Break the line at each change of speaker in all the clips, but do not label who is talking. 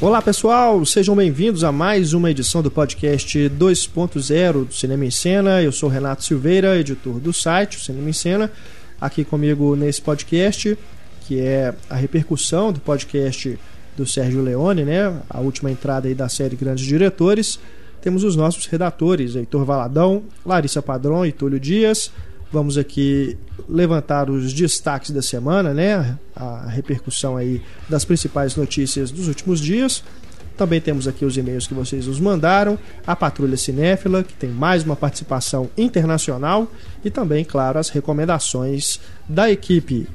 Olá pessoal, sejam bem-vindos a mais uma edição do podcast 2.0 do Cinema em Cena. Eu sou Renato Silveira, editor do site Cinema em Cena. Aqui comigo nesse podcast, que é a repercussão do podcast do Sérgio Leone, né? A última entrada aí da série Grandes Diretores. Temos os nossos redatores, Heitor Valadão, Larissa Padrão e Túlio Dias. Vamos aqui levantar os destaques da semana, né? A repercussão aí das principais notícias dos últimos dias. Também temos aqui os e-mails que vocês nos mandaram, a Patrulha Cinéfila, que tem mais uma participação internacional, e também, claro, as recomendações da equipe.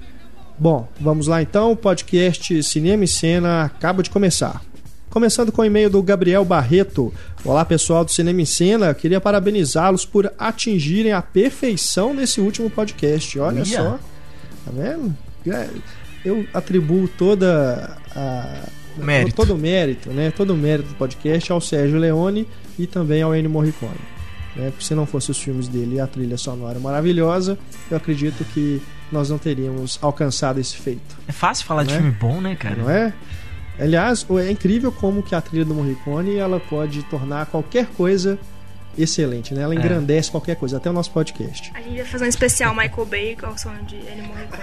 Bom, vamos lá então, o podcast Cinema e Cena acaba de começar. Começando com o e-mail do Gabriel Barreto. Olá, pessoal do Cinema em Cena. Queria parabenizá-los por atingirem a perfeição nesse último podcast. Olha
Ia.
só. Tá vendo? É, Eu atribuo toda a.
Mérito.
Todo o mérito, né? Todo o mérito do podcast ao Sérgio Leone e também ao Ennio Morricone. Né? Porque se não fosse os filmes dele e a trilha sonora maravilhosa, eu acredito que nós não teríamos alcançado esse feito.
É fácil falar de
Não é?
filme bom, né, cara?
Não é? Aliás, é incrível como que a trilha do Morricone ela pode tornar qualquer coisa excelente, né? Ela
É.
engrandece qualquer coisa, até o nosso podcast.
A gente vai fazer um especial Michael Bay com o som de Ennio Morricone.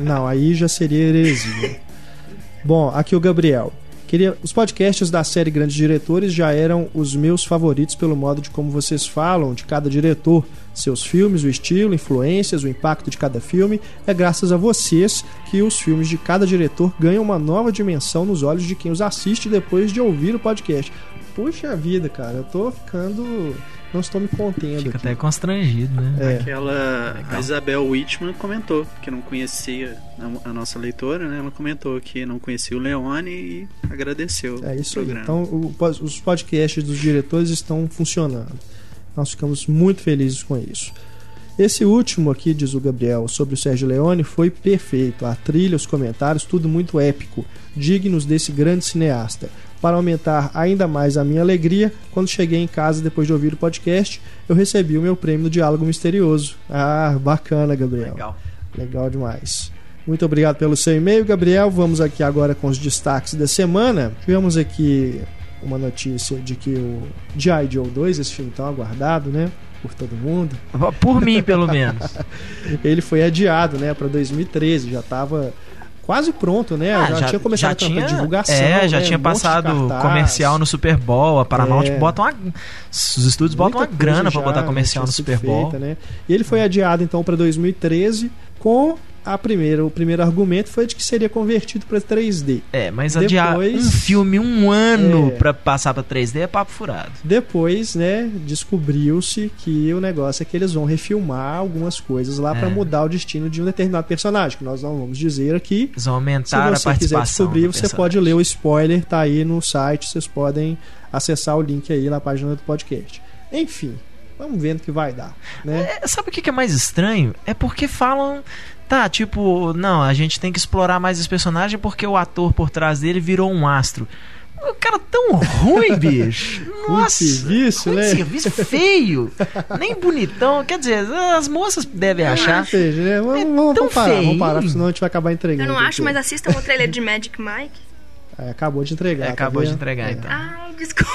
Não, aí já seria heresia. Bom, aqui o Gabriel. Queria, os podcasts da série Grandes Diretores já eram os meus favoritos pelo modo de como vocês falam de cada diretor, seus filmes, o estilo, influências, o impacto de cada filme. É graças a vocês que os filmes de cada diretor ganham uma nova dimensão nos olhos de quem os assiste depois de ouvir o podcast. Puxa vida, cara, eu tô ficando. Não estou me contendo.
Fica
aqui.
até constrangido, né?
É.
Aquela.
Legal.
A Isabel Whitman comentou, que não conhecia a, nossa leitora, né? Ela comentou que não conhecia o Leone e agradeceu
É isso aí. Então, o os podcasts dos diretores estão funcionando. Nós ficamos muito felizes com isso. Esse último aqui, diz o Gabriel, sobre o Sérgio Leone, foi perfeito. A trilha, os comentários, tudo muito épico, dignos desse grande cineasta. Para aumentar ainda mais a minha alegria, quando cheguei em casa depois de ouvir o podcast, eu recebi o meu prêmio do Diálogo Misterioso. Ah, bacana, Gabriel.
Legal.
Legal demais. Muito obrigado pelo seu e-mail, Gabriel. Vamos aqui agora com os destaques da semana. Tivemos aqui uma notícia de que o G.I. Joe 2, esse filme tão aguardado, né? Por todo mundo.
Por mim, pelo menos.
Ele foi adiado, né? Para 2013. Já estava quase pronto, né?
Ah,
já, tinha começado a campanha de divulgação.
É, já
né?
tinha
Um
passado comercial no Super Bowl. A Paramount
É.
bota uma. Os estúdios botam uma grana
já,
botar
né,
comercial
tinha
no Super Bowl.
feita, né? E ele foi adiado então para 2013 com a primeira, o primeiro argumento foi de que seria convertido para 3D.
É, mas adiar
Depois-
um filme um ano
É.
pra passar pra 3D é papo furado.
Depois, né, descobriu-se que o negócio é que eles vão refilmar algumas coisas lá
É.
para mudar o destino de um determinado personagem, que nós não vamos dizer aqui.
Eles vão
Se
aumentar a
você quiser
participação.
descobrir, você
personagem.
pode ler o spoiler, tá aí no site, vocês podem acessar o link aí na página do podcast. Enfim, vamos vendo o que vai dar, né?
É, sabe o que que é mais estranho? É porque falam. Tá, tipo, não, a gente tem que explorar mais esse personagem porque o ator por trás dele virou um astro. O cara tão ruim, bicho. Nossa.
serviço,
ruim de
né?
serviço feio. Nem bonitão. Quer dizer, as moças devem achar.
seja, né? Vamos,
É
vamos,
tão
vamos parar, vamos
feinho.
parar, porque senão a gente vai acabar
Eu
entregando.
não acho,
aqui.
mas assistam o trailer de Magic Mike.
É, acabou de entregar.
É,
tá
acabou de
vendo?
entregar,
É.
então.
Ai, desculpa.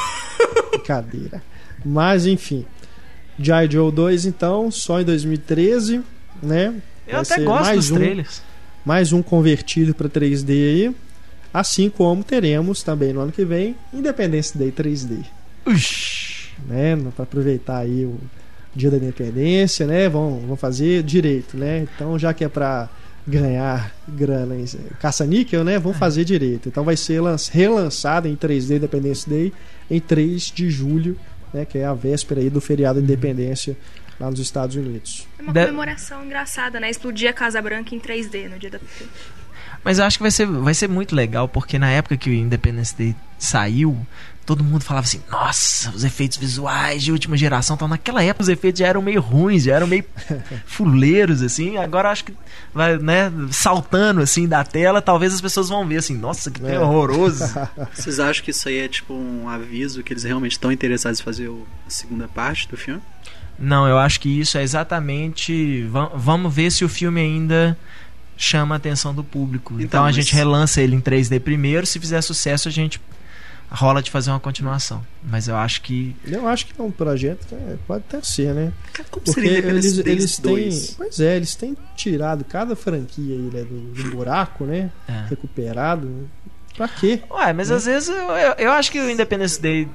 Brincadeira. Mas enfim. G.I. Joe 2, então, só em 2013, né?
Eu
Vai
até
ser
gosto
mais
dos
um,
trailers.
Mais um convertido para 3D aí. Assim como teremos também no ano que vem Independence Day 3D.
Ush.
Né? Para aproveitar aí o Dia da Independência, né? Vão, vão fazer direito, né? Então, já que é para ganhar grana em caça-níquel, né?
É.
Vão fazer direito. Então vai ser lan- relançado em 3D Independence Day em 3 de julho, né? Que é a véspera aí do feriado da Independência lá nos Estados Unidos.
É uma comemoração engraçada, né? Explodir a Casa Branca em 3D no dia da.
Mas eu acho que vai ser, vai ser muito legal, porque na época que o Independence Day saiu, todo mundo falava assim: nossa, os efeitos visuais de última geração. Então, naquela época, os efeitos já eram meio ruins, já eram meio fuleiros, assim. Agora acho que vai, né, saltando assim da tela, talvez as pessoas vão ver assim: nossa, que
É.
horroroso.
Vocês acham que isso aí é tipo um aviso que eles realmente estão interessados em fazer a segunda parte do filme?
Não, eu acho que isso é exatamente. va- Vamos ver se o filme ainda chama a atenção do público. Então,
Então,
a gente relança ele em 3D primeiro, se fizer sucesso a gente rola de fazer uma continuação. Mas eu acho que.
Eu acho que é um projeto que é, pode até ser, né?
Cara, como
Porque
seria
eles, eles têm.
2?
Pois é, eles têm tirado cada franquia aí, né, do, do buraco, né?
É.
Recuperado. Pra quê?
Ué, mas
Né?
às vezes eu, eu, eu acho que o Independence Day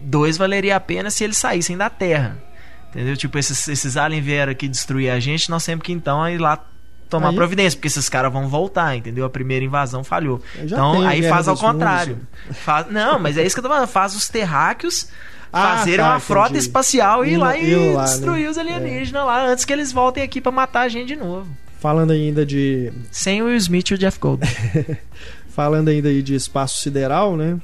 2 valeria a pena se eles saíssem da Terra. Entendeu? Tipo, esses, esses aliens vieram aqui destruir a gente, nós temos que então ir lá tomar
Aí-
providência, porque esses caras vão voltar, entendeu? A primeira invasão falhou. Então aí faz ao contrário.
né?
Faz- não, mas é isso que eu tô falando. Faz os terráqueos
Ah,
fazerem
tá,
uma frota
entendi.
espacial e ir lá e
lá, né?
destruir os alienígenas lá antes que eles voltem aqui pra matar a gente de novo.
Falando ainda de.
Sem o Will Smith e o Jeff Goldblum.
Falando ainda aí de espaço sideral, né?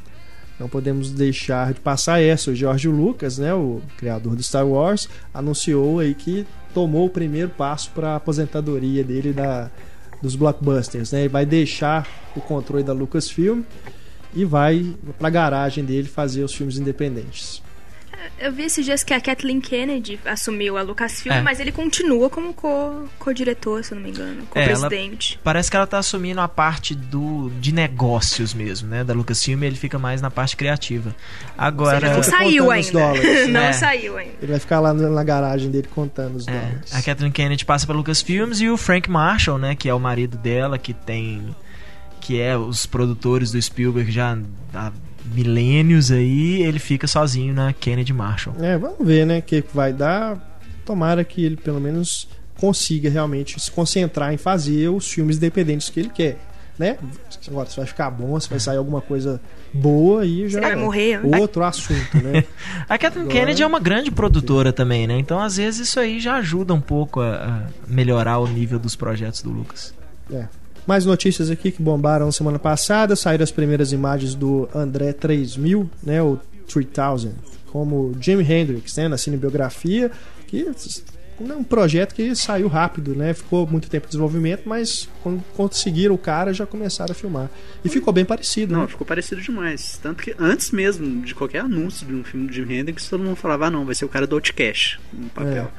Não podemos deixar de passar essa. O George Lucas, né, o criador do Star Wars, anunciou aí que tomou o primeiro passo para a aposentadoria dele da, dos blockbusters, né? Ele vai deixar o controle da Lucasfilm e vai para a garagem dele fazer os filmes independentes.
Eu vi esses dias que a Kathleen Kennedy assumiu a Lucasfilm,
É.
mas ele continua como co- co-diretor, se eu não me engano,
É,
co-presidente.
Parece que ela tá assumindo a parte do de negócios mesmo, né? Da Lucasfilm, ele fica mais na parte criativa. Agora,
Não
Tá
saiu ainda.
dólares.
não
É.
saiu ainda.
Ele vai ficar lá na garagem dele contando os
é,
dólares.
a Kathleen Kennedy passa pela Lucasfilms e o Frank Marshall, né, que é o marido dela, que tem que é os produtores do Spielberg já há milênios aí, ele fica sozinho na Kennedy Marshall.
É, vamos ver, né, o que vai dar. Tomara que ele pelo menos consiga realmente se concentrar em fazer os filmes independentes que ele quer, né? Agora, se vai ficar bom, se vai sair alguma coisa boa aí já
vai
é
morrer.
outro assunto, né?
A Kathleen
Agora-
Kennedy é uma grande produtora também, né? Então, às vezes, isso aí já ajuda um pouco a, a melhorar o nível dos projetos do Lucas.
Mais notícias aqui que bombaram semana passada, saíram as primeiras imagens do André 3000, né, o 3000, como Jimi Hendrix, né, na cinebiografia, que é um projeto que saiu rápido, né, ficou muito tempo em desenvolvimento, mas quando conseguiram o cara já começaram a filmar. E ficou bem parecido,
Não,
né?
ficou parecido demais. Tanto que antes mesmo de qualquer anúncio de um filme de Jimi Hendrix, todo mundo falava, ah, não, vai ser o cara do Outcast no papel.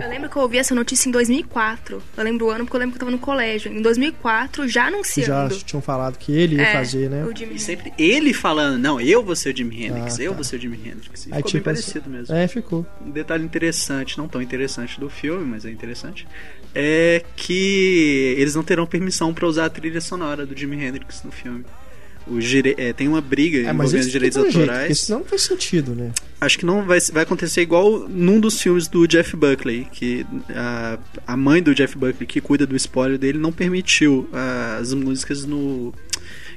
Eu lembro que eu ouvi essa notícia em 2004. Eu lembro o ano porque eu lembro que eu tava no colégio. Em 2004, já
Já
anunciando.
tinham falado que ele ia
É,
fazer, né?
O Jimi
E sempre ele falando, não, eu vou ser o Jimi Hendrix,
Ah,
eu
tá.
vou ser o Jimi Hendrix. E
Aí,
ficou
tipo,
bem parecido mesmo.
É, ficou.
Um detalhe interessante, não tão interessante do filme, mas é interessante, é que eles não terão permissão para usar a trilha sonora do Jimi Hendrix no filme. Dire- é, tem uma briga
É,
envolvendo
isso
direitos
um jeito,
autorais.
senão não faz sentido, né?
Acho que não vai, vai acontecer igual num dos filmes do Jeff Buckley, que a, a mãe do Jeff Buckley, que cuida do spoiler dele, não permitiu ah, as músicas no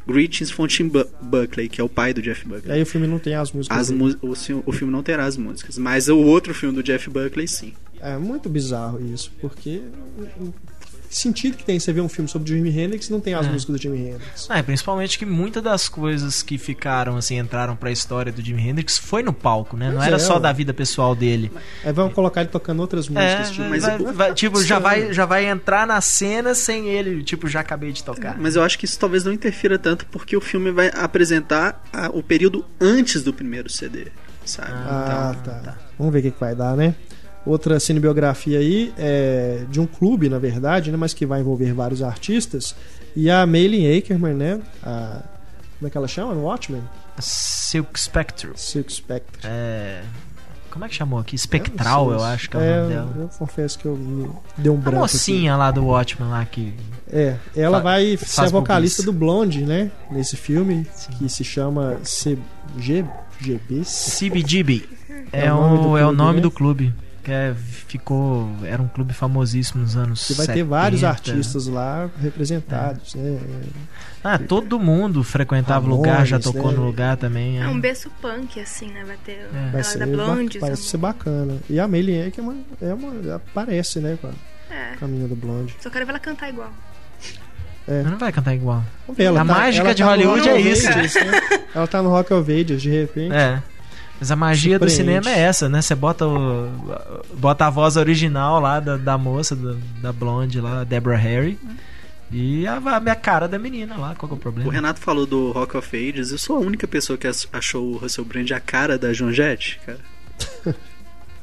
Greetings from Tim Bu- Buckley, que é o pai do Jeff
E
Buckley.
aí o filme não tem as músicas.
As mu- o, o filme não terá as músicas, mas o outro filme do Jeff Buckley, sim.
É muito bizarro isso, porque que sentido que tem você ver um filme sobre Jimi Hendrix e não tem as
É.
músicas do Jimi Hendrix.
E principalmente que muitas das coisas que ficaram, assim, entraram pra história do Jimi Hendrix foi no palco, né? Não
Pois
era
é,
só da vida pessoal dele.
Aí vão colocar ele tocando outras
É,
músicas. tipo,
mas
vai-
o-
vai- tipo, já vai, já vai entrar na cena sem ele, tipo, já acabei de tocar.
Mas eu acho que isso talvez não interfira tanto, porque o filme vai apresentar a- o período antes do primeiro CD, sabe?
Ah,
Então,
tá.
tá.
Vamos ver o que, que vai dar, né? Outra cinebiografia aí é de um clube, na verdade, né? Mas que vai envolver vários artistas. E a Maylin Akerman, né? A, como é que ela chama? No Watchmen?
Silk Spectre.
Silk Spectre.
É, Como é que chamou aqui? Espectral, eu,
sei
acho que é o
é,
nome dela.
Eu confesso que eu me deu um
A
branco.
mocinha lá do Watchmen lá que.
aqui. É, ela
Fa-
vai ser a vocalista do Blonde, né? Nesse filme,
Sim.
que se chama CG, GB.
CBGB. É,
É o nome do
o, é o
clube,
nome
né?
do clube. Que é, ficou. Era um clube famosíssimo nos anos.
Que vai ter
70.
vários artistas lá representados, né?
Ah, todo mundo frequentava o lugar, já tocou
né?
no lugar também. É.
É um berço punk, assim, né? Vai ter
É.
Vai ser
da
ba-
Blonde.
parece ser bacana. E a Maylin Akerman é uma, aparece, né? Com a
É.
caminho do Blonde.
Só quero ver ela cantar igual.
É.
Não vai cantar igual.
Ela
A
tá-
mágica
ela
de
tá
Hollywood é isso.
Ages, né? Ela tá no Rock of Ages, de repente.
É. Mas a magia do cinema é essa, né? Você bota, o, bota a voz original lá da, da moça, da, da blonde lá, Deborah Harry. E a, a minha cara da menina lá, qual que é o
O
problema?
Renato falou do Rock of Ages, eu sou a única pessoa que ach- achou o Russell Brand a cara da Joan Jett, cara.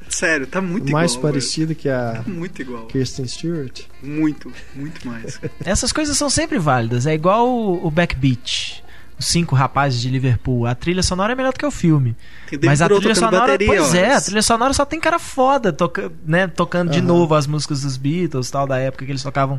Sério, tá muito
Mais
igual. velho.
parecido que a
Tá muito igual.
Kirsten Stewart.
Muito, muito mais.
Essas coisas são sempre válidas. É igual o, o Backbeat. Os Cinco Rapazes de Liverpool. A trilha sonora é melhor do que o filme. Mas a trilha
tocando
sonora,
bateria,
pois é, a trilha sonora só tem cara foda, toca, né, tocando de
Aham.
novo as músicas dos Beatles, tal, da época que eles tocavam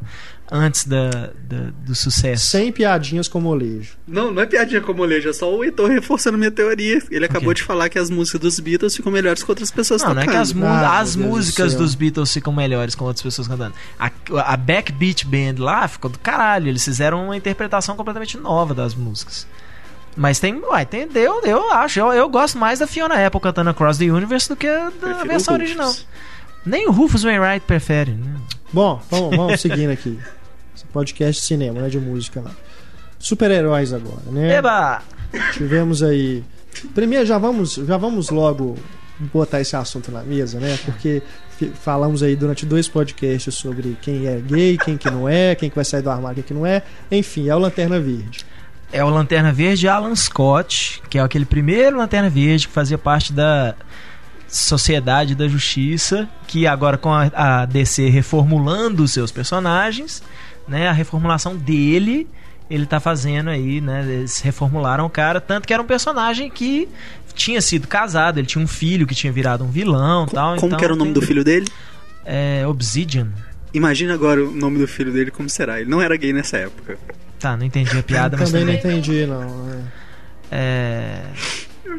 antes da, da- do sucesso.
Sem piadinhas com molejo.
Não, não é piadinha com molejo, é só o Heitor reforçando minha teoria. Ele acabou
quê?
de falar que as músicas dos Beatles ficam melhores que outras pessoas
Não, não é
tocando.
que as,
Ah,
as
do
músicas
céu.
dos Beatles ficam melhores com outras pessoas cantando. A, a Backbeat Band lá ficou do caralho. Eles fizeram uma interpretação completamente nova das músicas. Mas tem, uai, tem, eu, eu acho, eu, eu gosto mais da Fiona Apple cantando Across the Universe do que a da
Prefiro
versão original. Nem o Rufus Wainwright prefere, né?
Bom, vamos, vamos seguindo aqui. Esse podcast de cinema, não é de música, não. Super-heróis agora, né?
Eba!
Tivemos aí. Primeiro, já vamos, já vamos logo botar esse assunto na mesa, né? Porque falamos aí durante dois podcasts sobre quem é gay, quem que não é, quem que vai sair do armário, quem que não é. Enfim, é o Lanterna Verde.
É o Lanterna Verde Alan Scott, que é aquele primeiro Lanterna Verde que fazia parte da Sociedade da Justiça, que agora com a, a DC reformulando os seus personagens, né, a reformulação dele, ele tá fazendo aí, né, eles reformularam o cara, tanto que era um personagem que tinha sido casado, ele tinha um filho que tinha virado um vilão,
Co-
tal,
Como
então
que era o nome
tem-
do filho dele?
É Obsidian.
Imagina agora o nome do filho dele como será. Ele não era gay nessa época.
Tá, não entendi a piada, mas
Também não
também.
entendi, não. né?
É...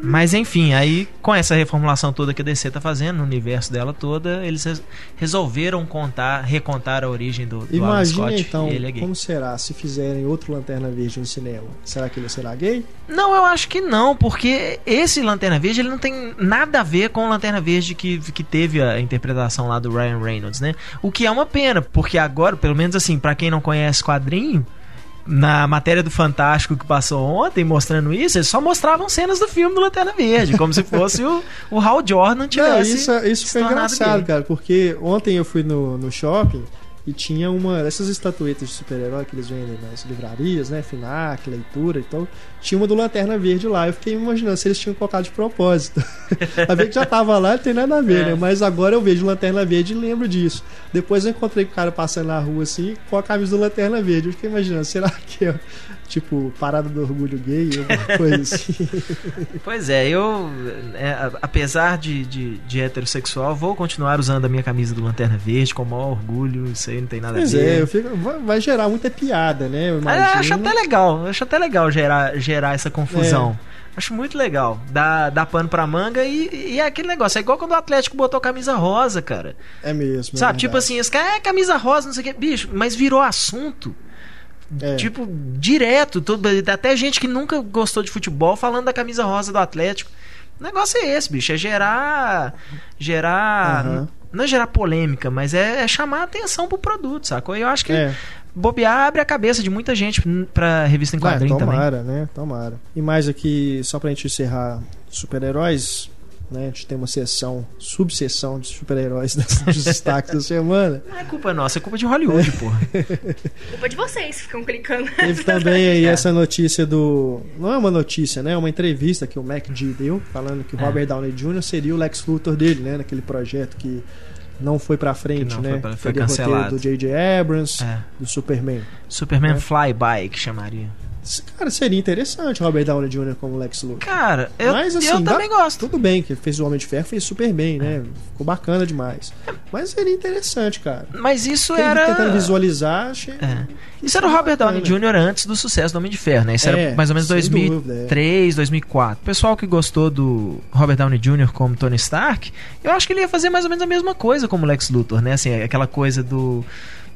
Mas enfim, aí com essa reformulação toda que a DC tá fazendo, no universo dela toda, eles res- resolveram contar, recontar a origem do, do Alan
Imagina
Scott.
então
e ele é gay.
como será se fizerem outro Lanterna Verde no cinema. Será que ele será gay?
Não, eu acho que não, porque esse Lanterna Verde ele não tem nada a ver com o Lanterna Verde que, que teve a interpretação lá do Ryan Reynolds, né? O que é uma pena, porque agora, pelo menos assim, pra quem não conhece quadrinho, na matéria do Fantástico que passou ontem mostrando isso, eles só mostravam cenas do filme do Lanterna Verde, como se fosse o, o Hal Jordan
Não,
tivesse.
isso, isso
se
foi
tornado
engraçado,
gay.
cara, porque ontem eu fui no, no shopping e tinha uma dessas estatuetas de super-herói que eles vendem nas livrarias, né? Finac, leitura e tal. Tinha uma do Lanterna Verde lá. Eu fiquei imaginando se eles tinham colocado de propósito. a ver que já tava lá, não tem nada a ver,
É.
né? Mas agora eu vejo Lanterna Verde e lembro disso. Depois eu encontrei com o cara passando na rua assim, com a camisa do Lanterna Verde. Eu fiquei imaginando, será que é tipo parada do orgulho gay, alguma coisa assim?
Pois é, eu, é, apesar de, de, de heterossexual, vou continuar usando a minha camisa do Lanterna Verde com o maior orgulho. Isso aí não tem nada
Pois
a ver.
é, eu fico, vai, vai gerar muita piada, né? Eu
Mas eu acho até legal, eu acho até legal gerar, gerar essa confusão. Acho muito legal. Dá, dá pano pra manga e, e é aquele negócio. É igual quando o Atlético botou camisa rosa, cara.
É mesmo. é
Sabe? Tipo
verdade.
assim, esse cara é camisa rosa, não sei o que. Bicho, mas virou assunto.
É.
Tipo, direto. Todo, até gente que nunca gostou de futebol falando da camisa rosa do Atlético. O negócio é esse, bicho. É gerar. Gerar.
Aham.
Não é gerar polêmica, mas é, é chamar a atenção pro produto, sacou? E eu acho que
É,
bobear abre a cabeça de muita gente pra revista em
vai,
quadrinho também.
tomara, né? Tomara. E mais aqui, só pra gente encerrar super-heróis, né? A gente tem uma sessão, subseção de super-heróis dos destaques da semana.
Não é culpa nossa, é culpa de Hollywood, porra.
Culpa de vocês que ficam clicando.
Teve também aí
É.
essa notícia do. Não é uma notícia, né? É uma entrevista que o Mac G deu, falando que o
É.
Robert Downey Jr. seria o Lex Luthor dele, né? Naquele projeto que não foi pra frente,
Que não
né?
foi pra- foi
roteiro
cancelado.
do J.J. Abrams,
É.
do Superman.
Superman
É.
Flyby, que chamaria.
Cara, seria interessante o Robert Downey Jr. como Lex Luthor.
Cara, eu,
Mas, assim,
eu
dá-
também gosto.
Tudo bem que fez o Homem de Ferro, fez super bem, né? Ficou bacana demais. Mas seria interessante, cara.
Mas isso
Fiquei
era.
tentando visualizar, achei.
É. Isso era o Robert Downey. Jr. antes do sucesso do Homem de Ferro, né? Isso
É,
era mais ou menos
sem
2003, 2004. O pessoal que gostou do Robert Downey Jr. como Tony Stark, eu acho que ele ia fazer mais ou menos a mesma coisa como Lex Luthor, né? Assim, aquela coisa do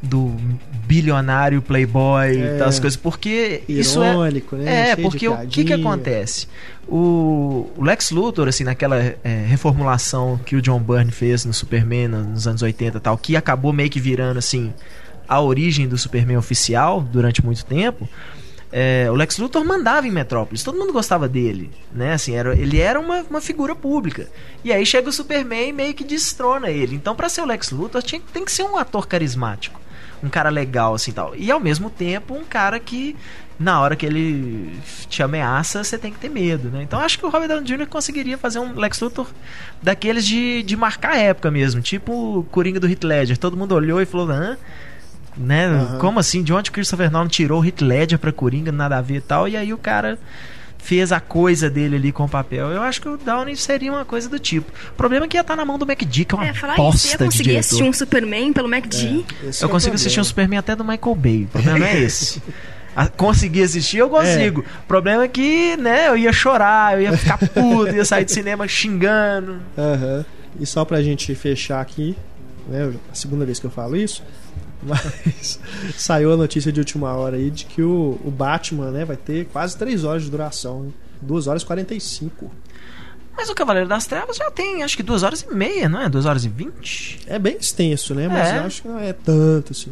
do bilionário playboy
É.
e tal, as coisas, porque isso é
Irônico, né?
É,
Cheio
porque o que que acontece? O, o Lex Luthor, assim, naquela é, reformulação que o John Byrne fez no Superman no- nos anos 80 e tal, que acabou meio que virando, assim, a origem do Superman oficial durante muito tempo, é, o Lex Luthor mandava em Metrópolis, todo mundo gostava dele, né? Assim, era, ele era uma, uma figura pública. E aí chega o Superman e meio que destrona ele. Então, pra ser o Lex Luthor, tinha, tem que ser um ator carismático, um cara legal, assim tal. E ao mesmo tempo, um cara que na hora que ele te ameaça, você tem que ter medo, né? Então acho que o Robert Downey Jr. conseguiria fazer um Lex Luthor daqueles de, de marcar a época mesmo, tipo o Coringa do Heath Ledger. Todo mundo olhou e falou, hã? né?
Aham.
Como assim? De onde o Christopher Nolan tirou o Heath Ledger pra Coringa, nada a ver e tal, e aí o cara fez a coisa dele ali com o papel. Eu acho que o Downey seria uma coisa do tipo. O problema é que ia estar na mão do McD, que é uma
É, falar isso, ia
bosta de
conseguir assistir um Superman pelo MacD.
É
Eu
o
consigo assistir um Superman até do Michael Bay. O problema é esse. A- conseguir assistir, eu consigo. O problema é que, né, eu ia chorar, eu ia ficar puto, ia sair do cinema xingando.
Aham. E só pra gente fechar aqui, né? A segunda vez que eu falo isso. Mas saiu a notícia de última hora aí de que o, o Batman, né, vai ter quase 3 horas de duração. 2 horas e 45.
Mas o Cavaleiro das Trevas já tem, acho que duas horas e meia, não é? Duas horas e vinte?
É bem extenso, né? Mas
É.
eu acho que não é tanto assim.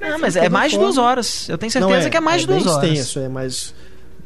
Não,
Não, mas
de
é mais de
forma-
duas horas. Eu tenho
Não,
certeza que é mais de duas
bem
horas.
extenso, é, mas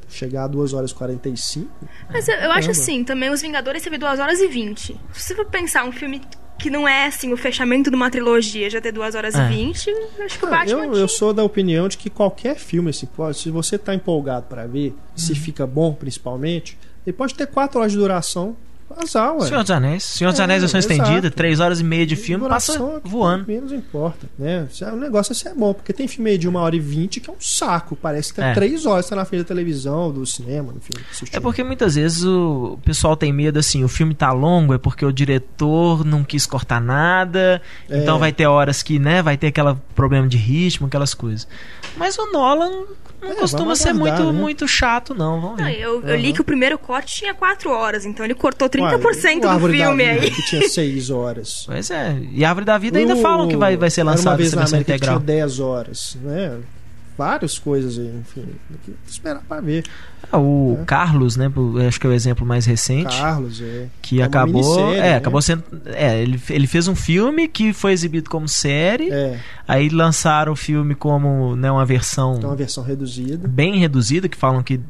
chegar a 2 horas e 45.
Mas eu, eu acho assim, também Os Vingadores teve 2 horas e 20. Se você for pensar um filme que não é assim o fechamento de uma trilogia, já ter 2 horas
É.
e 20, eu acho que o
Ah,
Batman
eu,
tinha-
eu sou da opinião de que qualquer filme, assim, pode, se você tá empolgado pra ver, se fica bom principalmente, ele pode ter 4 horas de duração. Azar, ué.
Senhor dos Anéis. Senhor dos
É,
Anéis, versão
exato.
estendida, três horas e meia de filme, passa
é
voando.
Menos importa, né? Se é- O negócio é se é bom, porque tem filme aí de uma hora e vinte que é um saco. Parece que tem
É.
três horas tá na frente da televisão, do cinema, enfim. assistindo.
É porque muitas vezes o pessoal tem medo assim, o filme tá longo, é porque o diretor não quis cortar nada,
É.
então vai ter horas que, né, vai ter aquele problema de ritmo, aquelas coisas. Mas o Nolan não
É,
costuma ser muito,
né?
muito chato, não. Vamos
Não, eu, eu li que o primeiro corte tinha 4 horas, então ele cortou 30%
Ué, o
do filme aí.
Que tinha seis horas.
Pois é. E Árvore da Vida ainda
O-
falam que vai, vai ser
Era uma
lançado
vez
essa
na
versão
América que
integral.
tinha 10 horas, né? Várias coisas aí, enfim. Tem que esperar pra ver.
Ah, o
É.
Carlos, né, acho que é o exemplo mais recente.
Carlos, é.
que
É
acabou, é,
né?
acabou sendo, é, ele, ele fez um filme que foi exibido como série,
É,
aí lançaram o filme como, né, uma versão
é uma versão reduzida.
bem reduzida, que falam que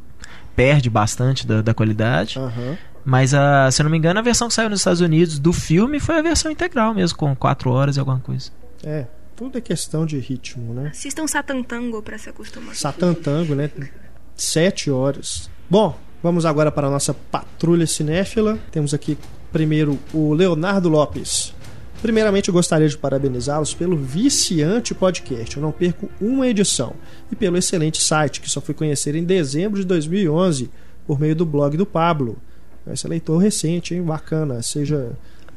perde bastante da, da qualidade,
Aham.
Mas a, se eu não me engano a versão que saiu nos Estados Unidos do filme foi a versão integral mesmo, com quatro horas e alguma coisa.
É, tudo é questão de ritmo, né?
Assistam Satan Tango pra se acostumar.
Satan Tango, né? Sete horas. Bom, vamos agora para a nossa patrulha cinéfila. Temos aqui primeiro o Leonardo Lopes. Primeiramente, eu gostaria de parabenizá-los pelo viciante podcast. Eu não perco uma edição. E pelo excelente site, que só fui conhecer em dezembro de 2011 por meio do blog do Pablo. Esse é leitor recente, hein? Bacana. Seja.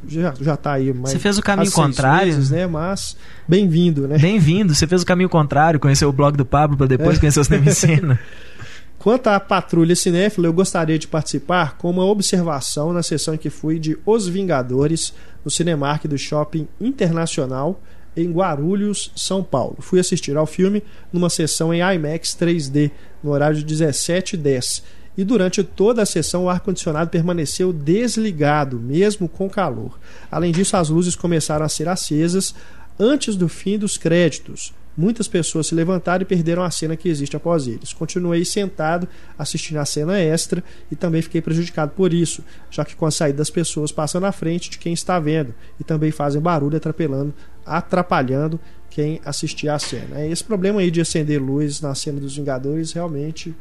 Já, já tá aí mais.
Você fez o caminho contrário?
meses, né? Mas bem-vindo, né?
Bem-vindo, você fez o caminho contrário, conheceu o blog do Pablo para depois
É.
conhecer o Cinema em Cena.
Quanto à patrulha cinéfila, eu gostaria de participar com uma observação na sessão em que fui de Os Vingadores no Cinemark do Shopping Internacional em Guarulhos, São Paulo. Fui assistir ao filme numa sessão em IMAX 3D no horário de 17h10 e durante toda a sessão o ar-condicionado permaneceu desligado, mesmo com calor. Além disso, as luzes começaram a ser acesas antes do fim dos créditos. Muitas pessoas se levantaram e perderam a cena que existe após eles. Continuei sentado assistindo a cena extra e também fiquei prejudicado por isso, já que com a saída das pessoas passam na frente de quem está vendo e também fazem barulho atrapalhando, atrapalhando quem assistia a cena. Esse problema aí de acender luz na cena dos Vingadores realmente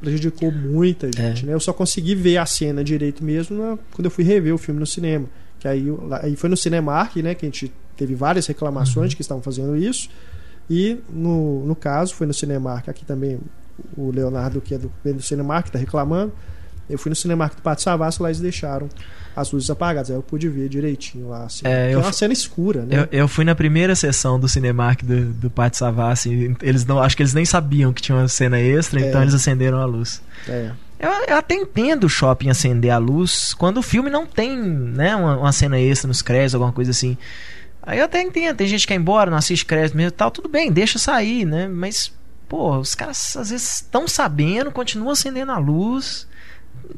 prejudicou muita gente. Né? Eu só consegui ver a cena direito mesmo na- quando eu fui rever o filme no cinema. Que aí, aí foi no Cinemark, né? Que a gente teve várias reclamações de que estavam fazendo isso. E no, no caso, foi no Cinemark, aqui também o Leonardo, que é do, do Cinemark, está reclamando. Eu fui no Cinemark do Pátio Savassi, lá eles deixaram as luzes apagadas. Aí eu pude ver direitinho lá. Assim,
É, eu
é uma cena escura, né?
Eu, eu fui na primeira sessão do Cinemark do, do Pátio Savassi. Eles não, acho que eles nem sabiam que tinha uma cena extra,
É.
então eles acenderam a luz.
É.
Eu, eu até entendo o shopping acender a luz quando o filme não tem né, uma, uma cena extra nos créditos, alguma coisa assim. Aí eu até entendo, tem gente que quer ir embora, não assiste crédito mesmo e tal, tudo bem, deixa sair, né? Mas, pô, os caras às vezes estão sabendo, continuam acendendo a luz.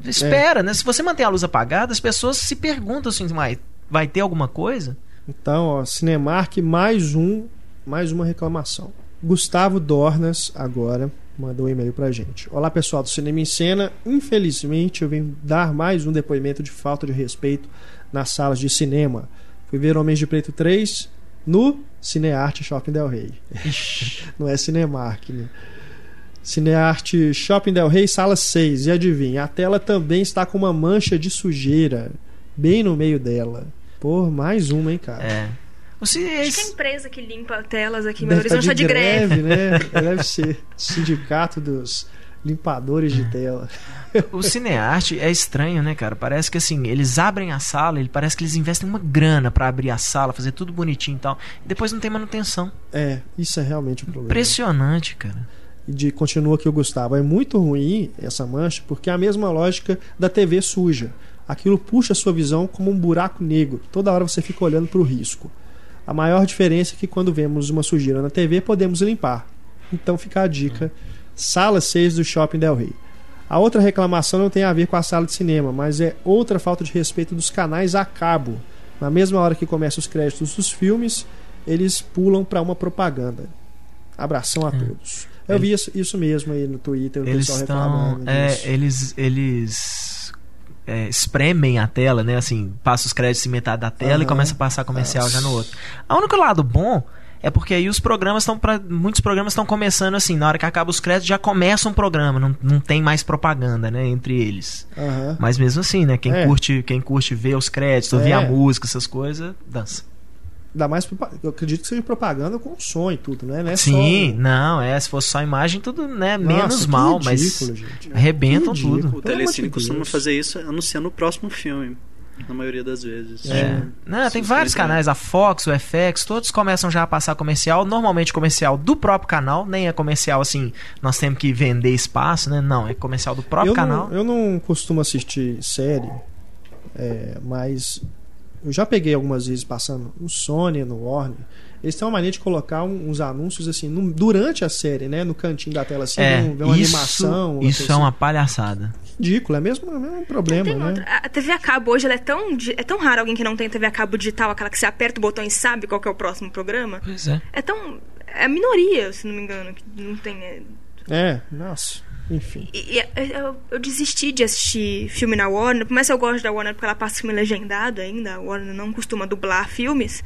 Espera, né? Se você manter a luz apagada, as pessoas se perguntam assim, vai, vai ter alguma coisa?
Então, ó, Cinemark, mais um, mais uma reclamação. Gustavo Dornas agora mandou um e-mail pra gente. Olá, pessoal do Cinema em Cena. Infelizmente, eu venho dar mais um depoimento de falta de respeito nas salas de cinema. Fui ver Homens de Preto 3 no Cinearte Shopping Del Rey. Não é Cinemark, né? Cinearte Shopping Del Rey, sala 6. E adivinha, a tela também está com uma mancha de sujeira bem no meio dela. Por mais uma, hein, cara?
É. O ci-
Acho que a
esse-
empresa que limpa telas aqui em Belo
Deve tá
Horizonte tá de greve.
né? Deve ser. Sindicato dos limpadores de tela.
O cinearte é estranho, né, cara? Parece que assim, eles abrem a sala, ele parece que eles investem uma grana pra abrir a sala, fazer tudo bonitinho e tal. E depois não tem manutenção.
É, isso é realmente um problema.
Impressionante, cara.
De, continua aqui o Gustavo. É muito ruim essa mancha porque é a mesma lógica da TV suja. Aquilo puxa a sua visão como um buraco negro. Toda hora você fica olhando para o risco. A maior diferença é que quando vemos uma sujeira na TV podemos limpar. Então fica a dica: Sala 6 do Shopping Del Rey. A outra reclamação não tem a ver com a sala de cinema, mas é outra falta de respeito dos canais a cabo. Na mesma hora que começam os créditos dos filmes, eles pulam para uma propaganda. Abração a todos. Eu vi isso, isso mesmo aí no Twitter, o
Eles
pessoal
estão. É, eles. Eles. é, espremem a tela, né? Assim, passa os créditos em metade da tela e
Aham.
começa a passar comercial
Nossa.
já no outro. O único lado bom é porque aí os programas estão para muitos programas estão começando assim, na hora que acaba os créditos já começa um programa, não, não tem mais propaganda, né, entre eles.
Aham.
Mas mesmo assim, né, quem
É.
curte, quem curte ver os créditos, ouvir
É.
a música, essas coisas, dança.
Ainda mais, eu acredito que seja propaganda com som e tudo, né? Não é
Sim,
só...
não, é, se fosse só imagem tudo, né,
Nossa,
menos
que
mal,
ridículo,
mas
gente.
arrebentam
ridículo.
tudo.
O Telecine costuma
Deus.
fazer isso anunciando o próximo filme, na maioria das vezes.
É. Não, tem vários canais, a Fox, o FX, todos começam já a passar comercial, normalmente comercial do próprio canal, nem é comercial assim, nós temos que vender espaço, né? Não, é comercial do próprio
eu
canal.
Não, eu não costumo assistir série, é, mas eu já peguei algumas vezes passando no Sony, no Warner. Eles têm uma mania de colocar um- uns anúncios assim no- durante a série, né? No cantinho da tela, assim,
É,
vê um- uma
isso,
animação. uma
isso
coisa
é uma
assim.
palhaçada.
ridículo, é mesmo, é mesmo um problema, né?
outra. A TV a cabo hoje ela é tão é tão raro alguém que não tem TV a cabo digital, aquela que você aperta o botão e sabe qual que é o próximo programa.
Pois é.
É tão é a minoria, se não me engano, que não tem é,
É, nossa, enfim.
E, e, eu, eu desisti de assistir filme na Warner, por mais que eu gosto da Warner porque ela passa filme legendado ainda, a Warner não costuma dublar filmes,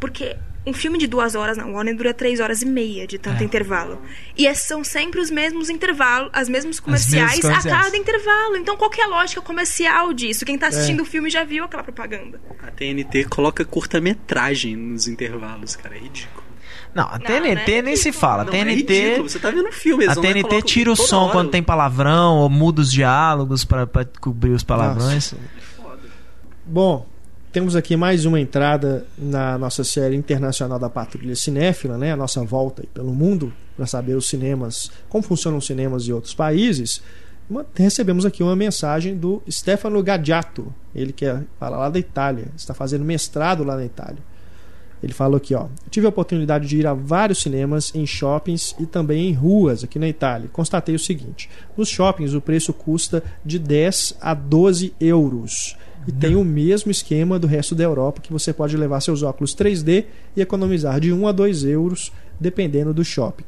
porque um filme de duas horas na Warner dura três horas e meia de tanto
É.
intervalo. E é- são sempre os mesmos intervalos, as mesmos comerciais,
comerciais.
a cada intervalo. Então qual que é a lógica comercial disso? Quem tá assistindo o filme já viu aquela propaganda.
A TNT coloca curta-metragem nos intervalos, cara. É ridículo.
Não, a
Não,
TNT
né?
nem se fala. A
Não, é
TNT.
ridículo. Você tá vendo filme.
A TNT tira o som
hora.
quando tem palavrão ou muda os diálogos pra, pra cobrir os palavrões.
Nossa. Bom, temos aqui mais uma entrada na nossa série internacional da Patrulha Cinéfila, né? A nossa volta aí pelo mundo para saber os cinemas, como funcionam os cinemas em outros países. Recebemos aqui uma mensagem do Stefano Gaggiato, ele que é, fala lá da Itália, está fazendo mestrado lá na Itália. Ele falou aqui, ó. Tive a oportunidade de ir a vários cinemas em shoppings e também em ruas aqui na Itália. Constatei o seguinte: nos shoppings o preço custa de 10 a 12 euros. E tem o mesmo esquema do resto da Europa, que você pode levar seus óculos 3D e economizar de 1 a 2 euros, dependendo do shopping.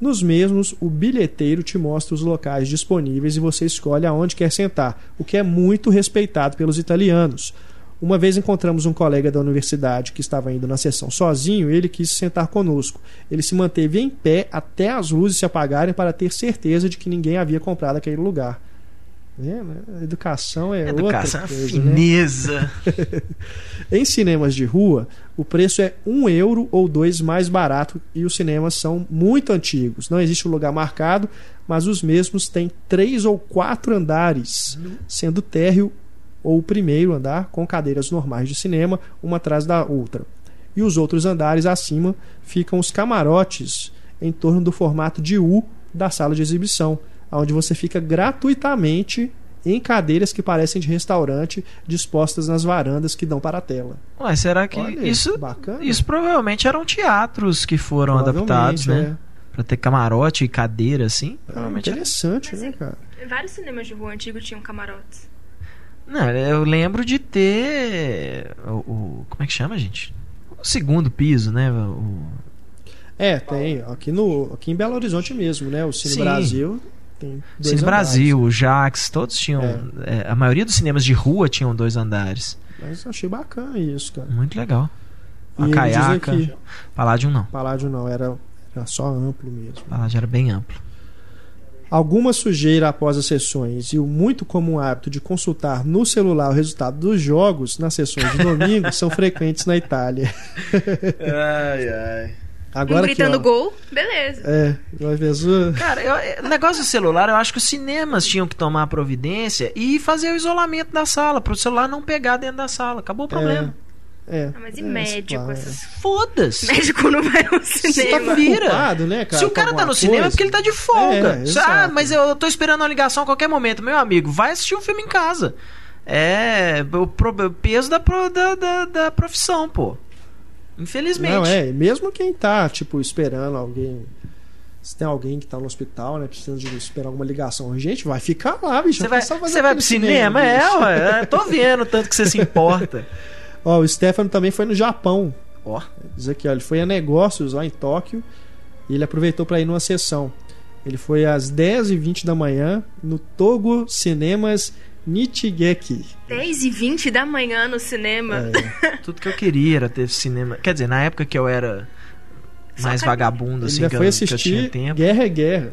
Nos mesmos, o bilheteiro te mostra os locais disponíveis e você escolhe aonde quer sentar, o que é muito respeitado pelos italianos. Uma vez encontramos um colega da universidade que estava indo na sessão sozinho e ele quis sentar conosco. Ele se manteve em pé até as luzes se apagarem para ter certeza de que ninguém havia comprado aquele lugar. É, né? Educação é
Educação,
outra coisa, né?
fineza.
Em cinemas de rua, o preço é um euro ou dois mais barato e os cinemas são muito antigos. Não existe um lugar marcado, mas os mesmos têm três ou quatro andares, sendo o térreo ou o primeiro andar com cadeiras normais de cinema, uma atrás da outra. E os outros andares acima ficam os camarotes em torno do formato de U da sala de exibição, onde você fica gratuitamente em cadeiras que parecem de restaurante, dispostas nas varandas que dão para a tela.
Ué, será que
Olha,
isso,
bacana.
isso provavelmente eram teatros que foram adaptados, né? Pra ter camarote e cadeira, assim.
É. É
Provavelmente era-
interessante,
Mas
né,
é-
cara?
Vários cinemas de rua antigos tinham camarotes.
Não, eu lembro de ter. O, o- como é que chama, gente? O segundo piso, né? O,
É, tem. Aqui, no, aqui em Belo Horizonte mesmo, né? O Cine
Sim.
Brasil tem dois
Cine
andares.
Brasil, o Jax, todos tinham. é, a maioria dos cinemas de rua tinham dois andares.
Mas eu achei bacana isso, cara.
Muito legal. A caiaca. Paládio não.
Paládio não, era, era só amplo mesmo.
Paládio era bem amplo.
Alguma sujeira após as sessões e o muito comum hábito de consultar no celular o resultado dos jogos nas sessões de domingo são frequentes na Itália.
Ai, ai.
Agora
um
aqui,
gritando
ó,
gol, beleza.
É, uma pessoa.
Cara, eu- o negócio do celular, eu acho que os cinemas tinham que tomar providência e fazer o isolamento da sala, pro celular não pegar dentro da sala. Acabou o problema.
É.
Ah, mas e
é,
médico?
claro.
Essas...
Foda-se.
Médico não vai ao
Você
cinema.
tá preocupado, né, cara?
Se o cara tá no cinema é porque ele tá de folga.
É,
ah, mas eu tô esperando uma ligação a qualquer momento. Meu amigo, vai assistir um filme em casa. É o pro- o peso da, pro- da, da, da profissão, pô. Infelizmente.
Não, é, mesmo quem tá, tipo, esperando alguém. Se tem alguém que tá no hospital, né, precisando de esperar alguma ligação urgente, vai ficar lá, bicho.
Você vai, você vai pro cinema? É,
bicho.
ué. é, Tô vendo o tanto que você se importa.
Ó, o Stefano também foi no Japão.
Ó.
Diz aqui, ó, ele foi a negócios lá em Tóquio e ele aproveitou para ir numa sessão. Ele foi às 10h20 da manhã no Togo Cinemas Nichigeki.
10 e 20 da manhã no cinema.
É,
Tudo que eu queria era ter cinema. Quer dizer, na época que eu era mais
Só
vagabundo, assim, que eu,
foi
que eu tinha
assistir
tempo.
Guerra é Guerra.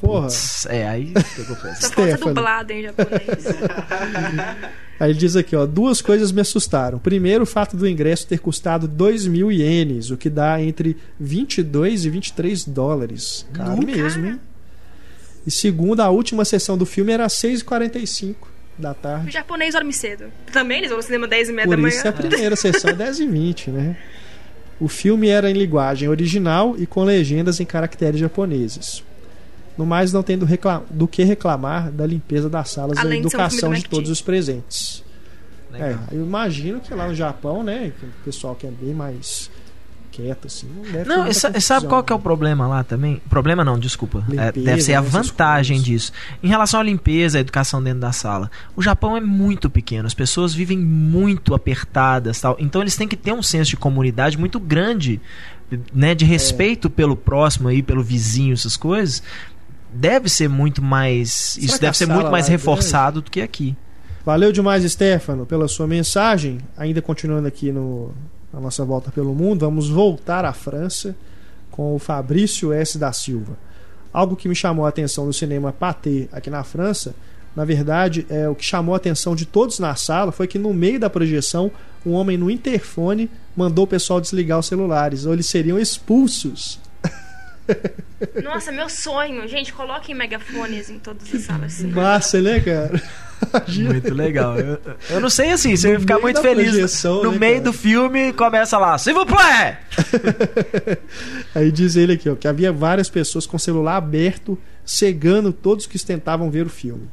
Porra.
Putz, É, aí pegou.
Só falta
Stefano.
dublado em japonês.
Aí ele diz aqui, ó, duas coisas me assustaram. Primeiro, o fato do ingresso ter custado 2 mil ienes, o que dá entre 22 e 23 dólares. Caro
Nu,
mesmo, hein? E segundo, a última sessão do filme era às 6h45 da
O
tarde.
japonês dorme cedo. Também eles vão ao cinema 10 e meia
Por
da
isso
manhã.
a primeira sessão é 10h20, né? O filme era em linguagem original e com legendas em caracteres japoneses. No mais, não tem do, que reclamar da limpeza das salas e da
Além de um filme
educação de
MacD.
todos os presentes.
Legal.
É, eu imagino que lá no Japão, né, que o pessoal que é bem mais quieto, assim, não deve ter
Não, e sabe qual que é o
né?
problema lá também? Problema não, desculpa. É,
Limpeza,
deve ser a vantagem disso. Em relação à limpeza, à educação dentro da sala. O Japão é muito pequeno, as pessoas vivem muito apertadas, tal. Então eles têm que ter um senso de comunidade muito grande, né, de respeito pelo próximo aí, pelo vizinho, essas coisas. Deve ser muito mais, isso
que a
deve ser muito mais
é
reforçado do que aqui.
Valeu demais, Stefano, pela sua mensagem. Ainda continuando aqui no, na nossa volta pelo mundo, vamos voltar à França com o Fabrício S. da Silva. Algo que me chamou a atenção no cinema Pathé aqui na França, na verdade, é o que chamou a atenção de todos na sala foi que no meio da projeção, um homem no interfone mandou o pessoal desligar os celulares, ou eles seriam expulsos.
Nossa, meu sonho. Gente, coloquem megafones em todas as salas. assim.
Massa, né, cara?
Muito legal. Eu, eu não sei assim,
No
ia ficar muito feliz.
projeção,
no
né,
meio
cara?
do filme, começa lá, se vous plaît!
Aí diz ele aqui, ó, que havia várias pessoas com o celular aberto, cegando todos que tentavam ver o filme.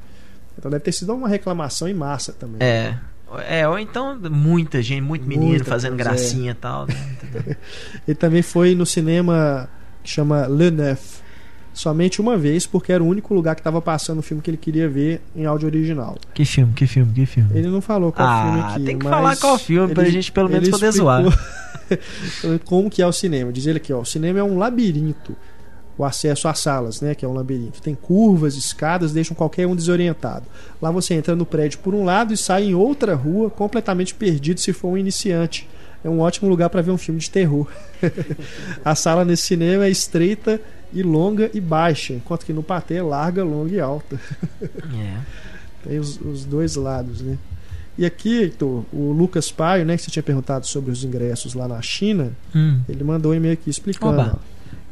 Então deve ter sido uma reclamação em massa também.
É. É, ou então muita gente, muito menino
Muita
fazendo gracinha e tal. né?
Ele também foi no cinema que chama Le Neuf, somente uma vez, porque era o único lugar que estava passando o filme que ele queria ver em áudio original.
que filme, que filme, que filme?
Ele não falou qual
Ah,
filme aqui.
tem que
mas
falar qual filme pra
ele-
gente pelo menos
ele
poder
explicou como que é o cinema. Diz ele aqui, ó, o cinema é um labirinto. O acesso às salas, né, que é um labirinto. Tem curvas, escadas, deixam qualquer um desorientado. Lá você entra no prédio por um lado e sai em outra rua, completamente perdido se for um iniciante. É um ótimo lugar para ver um filme de terror. A sala nesse cinema é estreita e longa e baixa, enquanto que no patê é larga, longa e alta.
É.
Tem os, os dois lados, né? E aqui, Heitor, o Lucas Paio, né, que você tinha perguntado sobre os ingressos lá na China,
Hum.
ele mandou um e-mail aqui explicando.
Oba.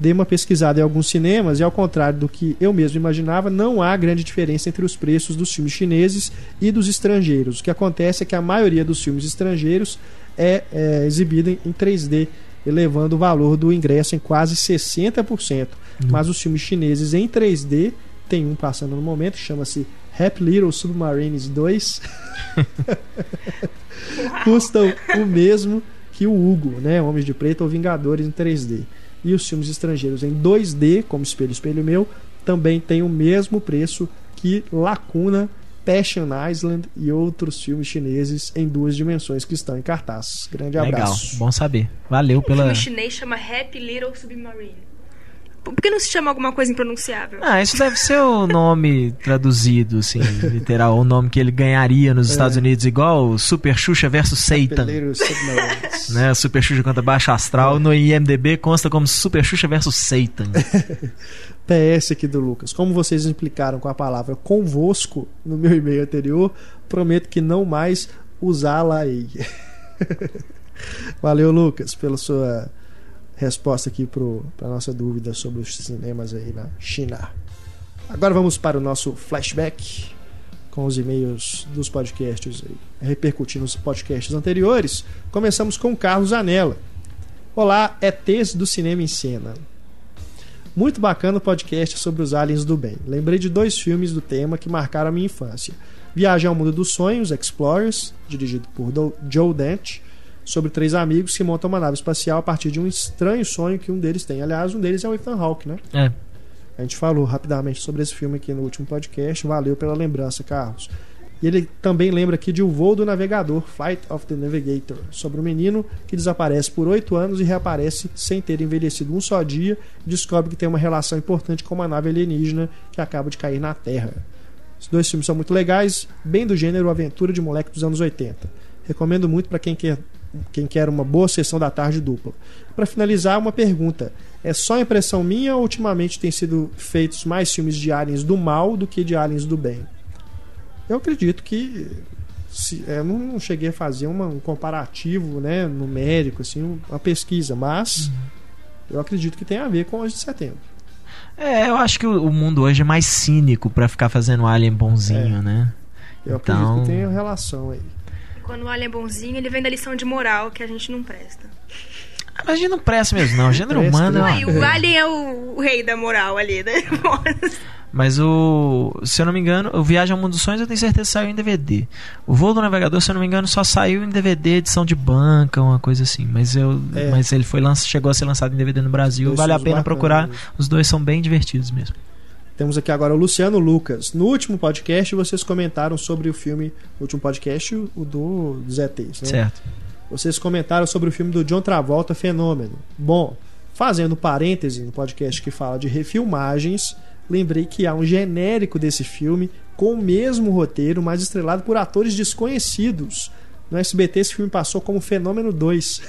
Dei uma pesquisada em alguns cinemas e, ao contrário do que eu mesmo imaginava, não há grande diferença entre os preços dos filmes chineses e dos estrangeiros. O que acontece é que a maioria dos filmes estrangeiros é, é exibida em, em 3D, elevando o valor do ingresso em quase 60%. Mas os filmes chineses em 3D, tem um passando no momento, chama-se Happy Little Submarines 2, custam o mesmo que o Hugo, né? Homens de Preto ou Vingadores em 3D. E os filmes estrangeiros em 2D, como Espelho, Espelho Meu, também tem o mesmo preço que Lacuna, Passion Island e outros filmes chineses em duas dimensões que estão em cartaz. Grande
Legal,
abraço.
bom saber. Valeu
O
pela.
filme chinês chama Happy Little Submarine. Por que não se chama alguma coisa impronunciável?
Ah, isso deve ser o nome traduzido, assim, literal. O nome que ele ganharia nos Estados Unidos, igual Super Xuxa versus Satan. Né? Super Xuxa contra Baixa Astral. No IMDB consta como Super Xuxa versus Satan.
PS aqui do Lucas. Como vocês implicaram com a palavra convosco no meu e-mail anterior, prometo que não mais usá-la aí. Valeu, Lucas, pela sua resposta aqui para a nossa dúvida sobre os cinemas aí na China. Agora vamos para o nosso flashback com os e-mails dos podcasts aí, repercutindo os podcasts anteriores. Começamos com Carlos Anela. Olá, ETs do Cinema em Cena. Muito bacana o podcast sobre os aliens do bem. Lembrei de dois filmes do tema que marcaram a minha infância. Viagem ao Mundo dos Sonhos, Explorers, dirigido por Joe Dante, sobre três amigos que montam uma nave espacial a partir de um estranho sonho que um deles tem. Aliás, um deles é o Ethan Hawke, né?
É.
A gente falou rapidamente sobre esse filme aqui no último podcast. Valeu pela lembrança, Carlos. E ele também lembra aqui de O Voo do Navegador, Flight of the Navigator, sobre um menino que desaparece por oito anos e reaparece sem ter envelhecido um só dia e descobre que tem uma relação importante com uma nave alienígena que acaba de cair na Terra. Os dois filmes são muito legais, bem do gênero Aventura de Moleque dos anos 80. Recomendo muito para quem quer, quem quer uma boa sessão da tarde dupla. Para finalizar, uma pergunta. É só impressão minha ou ultimamente tem sido feitos mais filmes de aliens do mal do que de aliens do bem? Eu acredito que se, é, não, cheguei a fazer uma, um comparativo né, numérico, assim, uma pesquisa, mas uhum. eu acredito que tem a ver com os de setembro.
É, eu acho que o, o mundo hoje é mais cínico para ficar fazendo alien bonzinho, é. né?
Eu então... acredito que tem relação aí.
Quando o alien é bonzinho, ele vem da lição de moral que a gente não presta.
Ah, mas a gente não presta mesmo, não. O gênero humano.
Não, o alien é o, o, rei da moral ali, né?
Mas o. Se eu não me engano, o Viagem ao Mundo dos Sonhos eu tenho certeza que saiu em DVD. O Voo do Navegador, se eu não me engano, só saiu em DVD, edição de banca, uma coisa assim. Mas eu. É. Mas ele foi lanç... chegou a ser lançado em DVD no Brasil. Vale a pena procurar. Os dois são bem divertidos mesmo.
Temos aqui agora o Luciano Lucas. No último podcast, vocês comentaram sobre o filme. No último podcast, o do ZTs, né?
Certo.
Vocês comentaram sobre o filme do John Travolta, Fenômeno. Bom, fazendo parêntese no podcast que fala de refilmagens lembrei que há um genérico desse filme com o mesmo roteiro, mas estrelado por atores desconhecidos. No SBT esse filme passou como Fenômeno 2.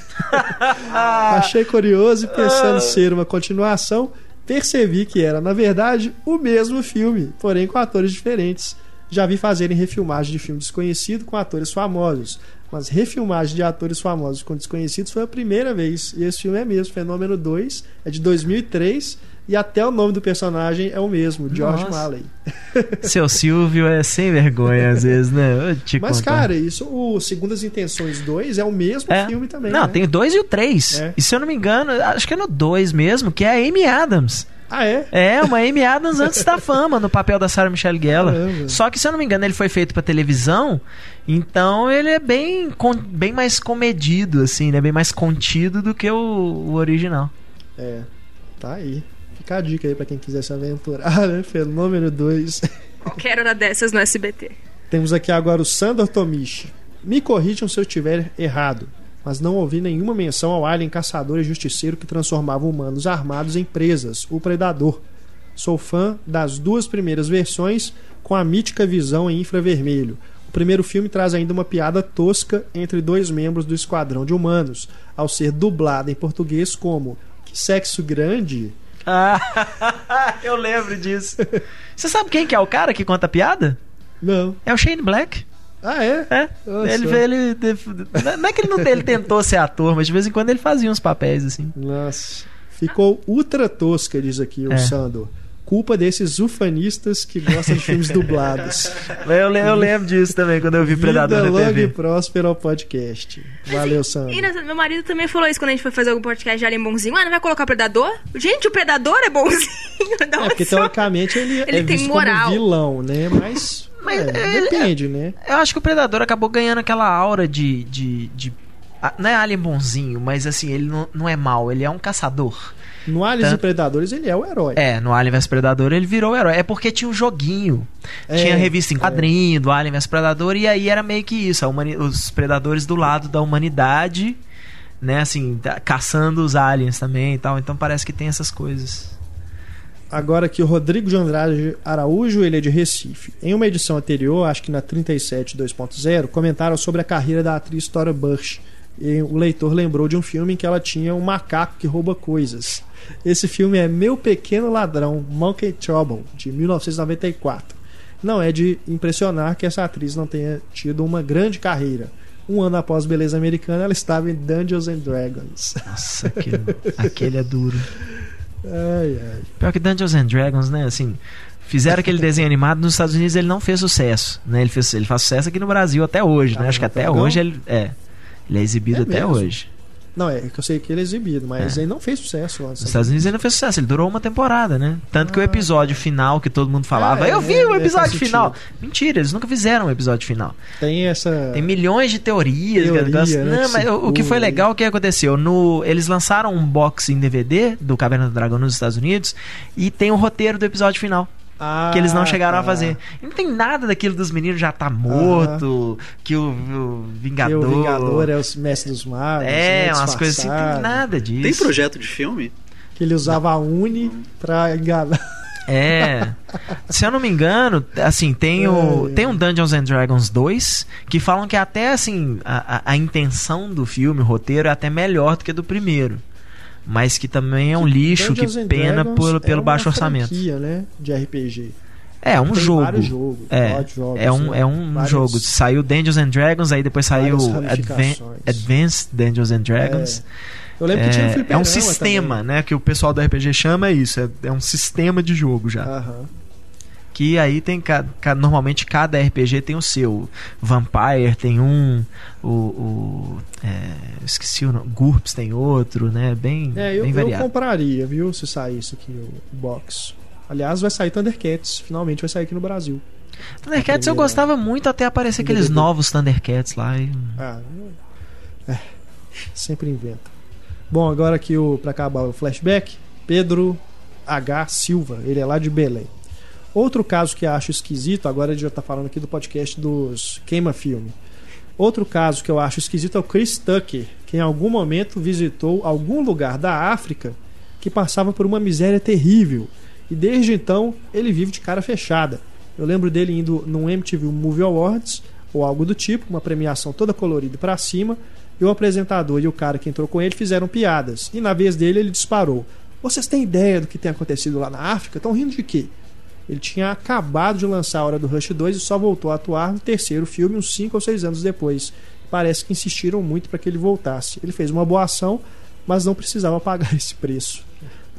Achei curioso e pensando ser uma continuação, percebi que era, na verdade, o mesmo filme, porém com atores diferentes. Já vi fazerem refilmagem de filme desconhecido com atores famosos, mas refilmagem de atores famosos com desconhecidos foi a primeira vez. E esse filme é mesmo, Fenômeno 2, é de 2003 e até o nome do personagem é o mesmo, George Nossa. Malley.
Seu Silvio é sem vergonha às vezes, né?
Mas, contar. cara, isso, o Segundo as Intenções 2 é o mesmo é. filme também.
Não,
né?
tem o 2 e o 3. É. E se eu não me engano, acho que é no 2 mesmo, que é a Amy Adams.
Ah, é?
É, uma Amy Adams antes da fama, no papel da Sarah Michelle Gellar. Caramba. Só que, se eu não me engano, ele foi feito pra televisão, então ele é bem, bem mais comedido, assim, né? Bem mais contido do que o, o original.
É, tá aí. Fica a dica aí pra quem quiser se aventurar, né? Fenômeno 2.
Qualquer hora dessas no SBT.
Temos aqui agora o Sandor Tomichi. Me corrijam se eu estiver errado, mas não ouvi nenhuma menção ao alien caçador e justiceiro que transformava humanos armados em presas, o Predador. Sou fã das duas primeiras versões com a mítica visão em infravermelho. O primeiro filme traz ainda uma piada tosca entre dois membros do esquadrão de humanos, ao ser dublada em português como que sexo grande
ah, eu lembro disso. Você sabe quem que é o cara que conta piada?
Não.
É o Shane Black.
Ah, é?
É. Ele, ele, Não é que ele não ele tentou ser ator, mas de vez em quando ele fazia uns papéis assim.
Nossa. Ficou ultra tosca, diz aqui o é. Sandor culpa desses ufanistas que gostam de filmes dublados.
Eu, eu lembro disso também, quando eu vi Predador Vida
na
TV.
e próspero ao podcast. Valeu.
E, meu marido também falou isso quando a gente foi fazer algum podcast de Alien bonzinho. Ah, não vai colocar Predador? Gente, o Predador é bonzinho.
é, porque teoricamente ele, ele é tem moral. como vilão, né? Mas... Mas é, depende, né?
Eu acho que o Predador acabou ganhando aquela aura de, de, de não é alien bonzinho, mas assim, ele não, não é mal, ele é um caçador.
No Aliens Tanto... e Predadores ele é o herói.
É, no Alien vs Predador ele virou o herói. É porque tinha um joguinho. É, tinha revista em quadrinho é. do Alien vs Predador e aí era meio que isso, humani... os predadores do lado da humanidade, né, assim, caçando os aliens também e tal. Então parece que tem essas coisas.
Agora aqui o Rodrigo de Andrade Araújo, ele é de Recife. Em uma edição anterior, acho que na 37 2.0, comentaram sobre a carreira da atriz Tora Bush. E o leitor lembrou de um filme em que ela tinha um macaco que rouba coisas. Esse filme é Meu Pequeno Ladrão, Monkey Trouble, de 1994. Não é de impressionar que essa atriz não tenha tido uma grande carreira. Um ano após Beleza Americana, ela estava em Dungeons and Dragons.
Nossa, aquele, aquele é duro.
Ai, ai.
Pior que Dungeons and Dragons, né? Assim, fizeram aquele desenho animado nos Estados Unidos, ele não fez sucesso, né? Ele fez, ele faz sucesso aqui no Brasil até hoje, né?
Ah,
Acho que até
Dragão?
hoje ele é. Ele é exibido
É
até
mesmo?
hoje.
Não, é que eu sei que ele é exibido, mas
É.
ele não fez sucesso lá nos
Estados Unidos ele não fez sucesso, ele durou uma temporada, né? Tanto que o episódio final que todo mundo falava,
Ah, é,
eu vi
é,
o
é,
episódio final. Mentira, eles nunca fizeram um episódio final.
Tem essa.
Tem milhões de teorias.
Teoria, né,
Não, mas o, o que foi
aí.
legal, o que aconteceu? No, eles lançaram um box em DVD do Caverna do Dragão nos Estados Unidos e tem o roteiro do episódio final.
Ah,
que eles não chegaram a
tá.
fazer. E não tem nada daquilo dos meninos já tá morto, que o, o
Que
Vingador.
o Vingador é o mestre dos magos.
É,
né,
umas coisas assim, não tem nada disso.
Tem projeto de filme?
Que ele usava a Uni pra enganar.
É. Se eu não me engano, assim, tem o
É.
tem um Dungeons and Dragons 2 que falam que até assim a, a, a intenção do filme, o roteiro é até melhor do que do primeiro. Mas que também é um lixo
Dungeons
que pena pelo,
é
pelo
uma
baixo orçamento.
né, de RPG.
É um
Tem
jogo.
jogos,
É,
jogos,
é um,
né?
é um
Vários-
jogo. Saiu Dungeons and Dragons, aí depois saiu Advan. Advanced Dungeons and Dragons.
Eu lembro que tinha um
É, é um sistema,
também.
né? Que o pessoal do RPG chama é isso. É, é um sistema de jogo já.
Aham.
Que aí tem. ca- ca- normalmente cada RPG tem o seu. Vampire tem um. O. o é, eu esqueci o nome. GURPS tem outro, né? Bem,
É, eu,
bem
eu
variado.
compraria, viu, se saísse aqui o box. Aliás, vai sair Thundercats, finalmente vai sair aqui no Brasil.
Thundercats eu gostava muito até aparecer aqueles novos Thundercats lá. E...
Ah, é, sempre inventa. Bom, agora aqui o para acabar o flashback, Pedro H Silva, ele é lá de Belém. Outro caso que acho esquisito, agora ele já tá falando aqui do podcast dos Queima Filme. Outro caso que eu acho esquisito é o Chris Tucker, que em algum momento visitou algum lugar da África que passava por uma miséria terrível. E desde então ele vive de cara fechada. Eu lembro dele indo num MTV Movie Awards ou algo do tipo, uma premiação toda colorida pra cima, e o apresentador e o cara que entrou com ele fizeram piadas. E na vez dele ele disparou: "Vocês têm ideia do que tem acontecido lá na África? Estão rindo de quê?" Ele tinha acabado de lançar a Hora do Rush 2 e só voltou a atuar no terceiro filme uns 5 ou 6 anos depois. Parece que insistiram muito para que ele voltasse. Ele fez uma boa ação, mas não precisava pagar esse preço.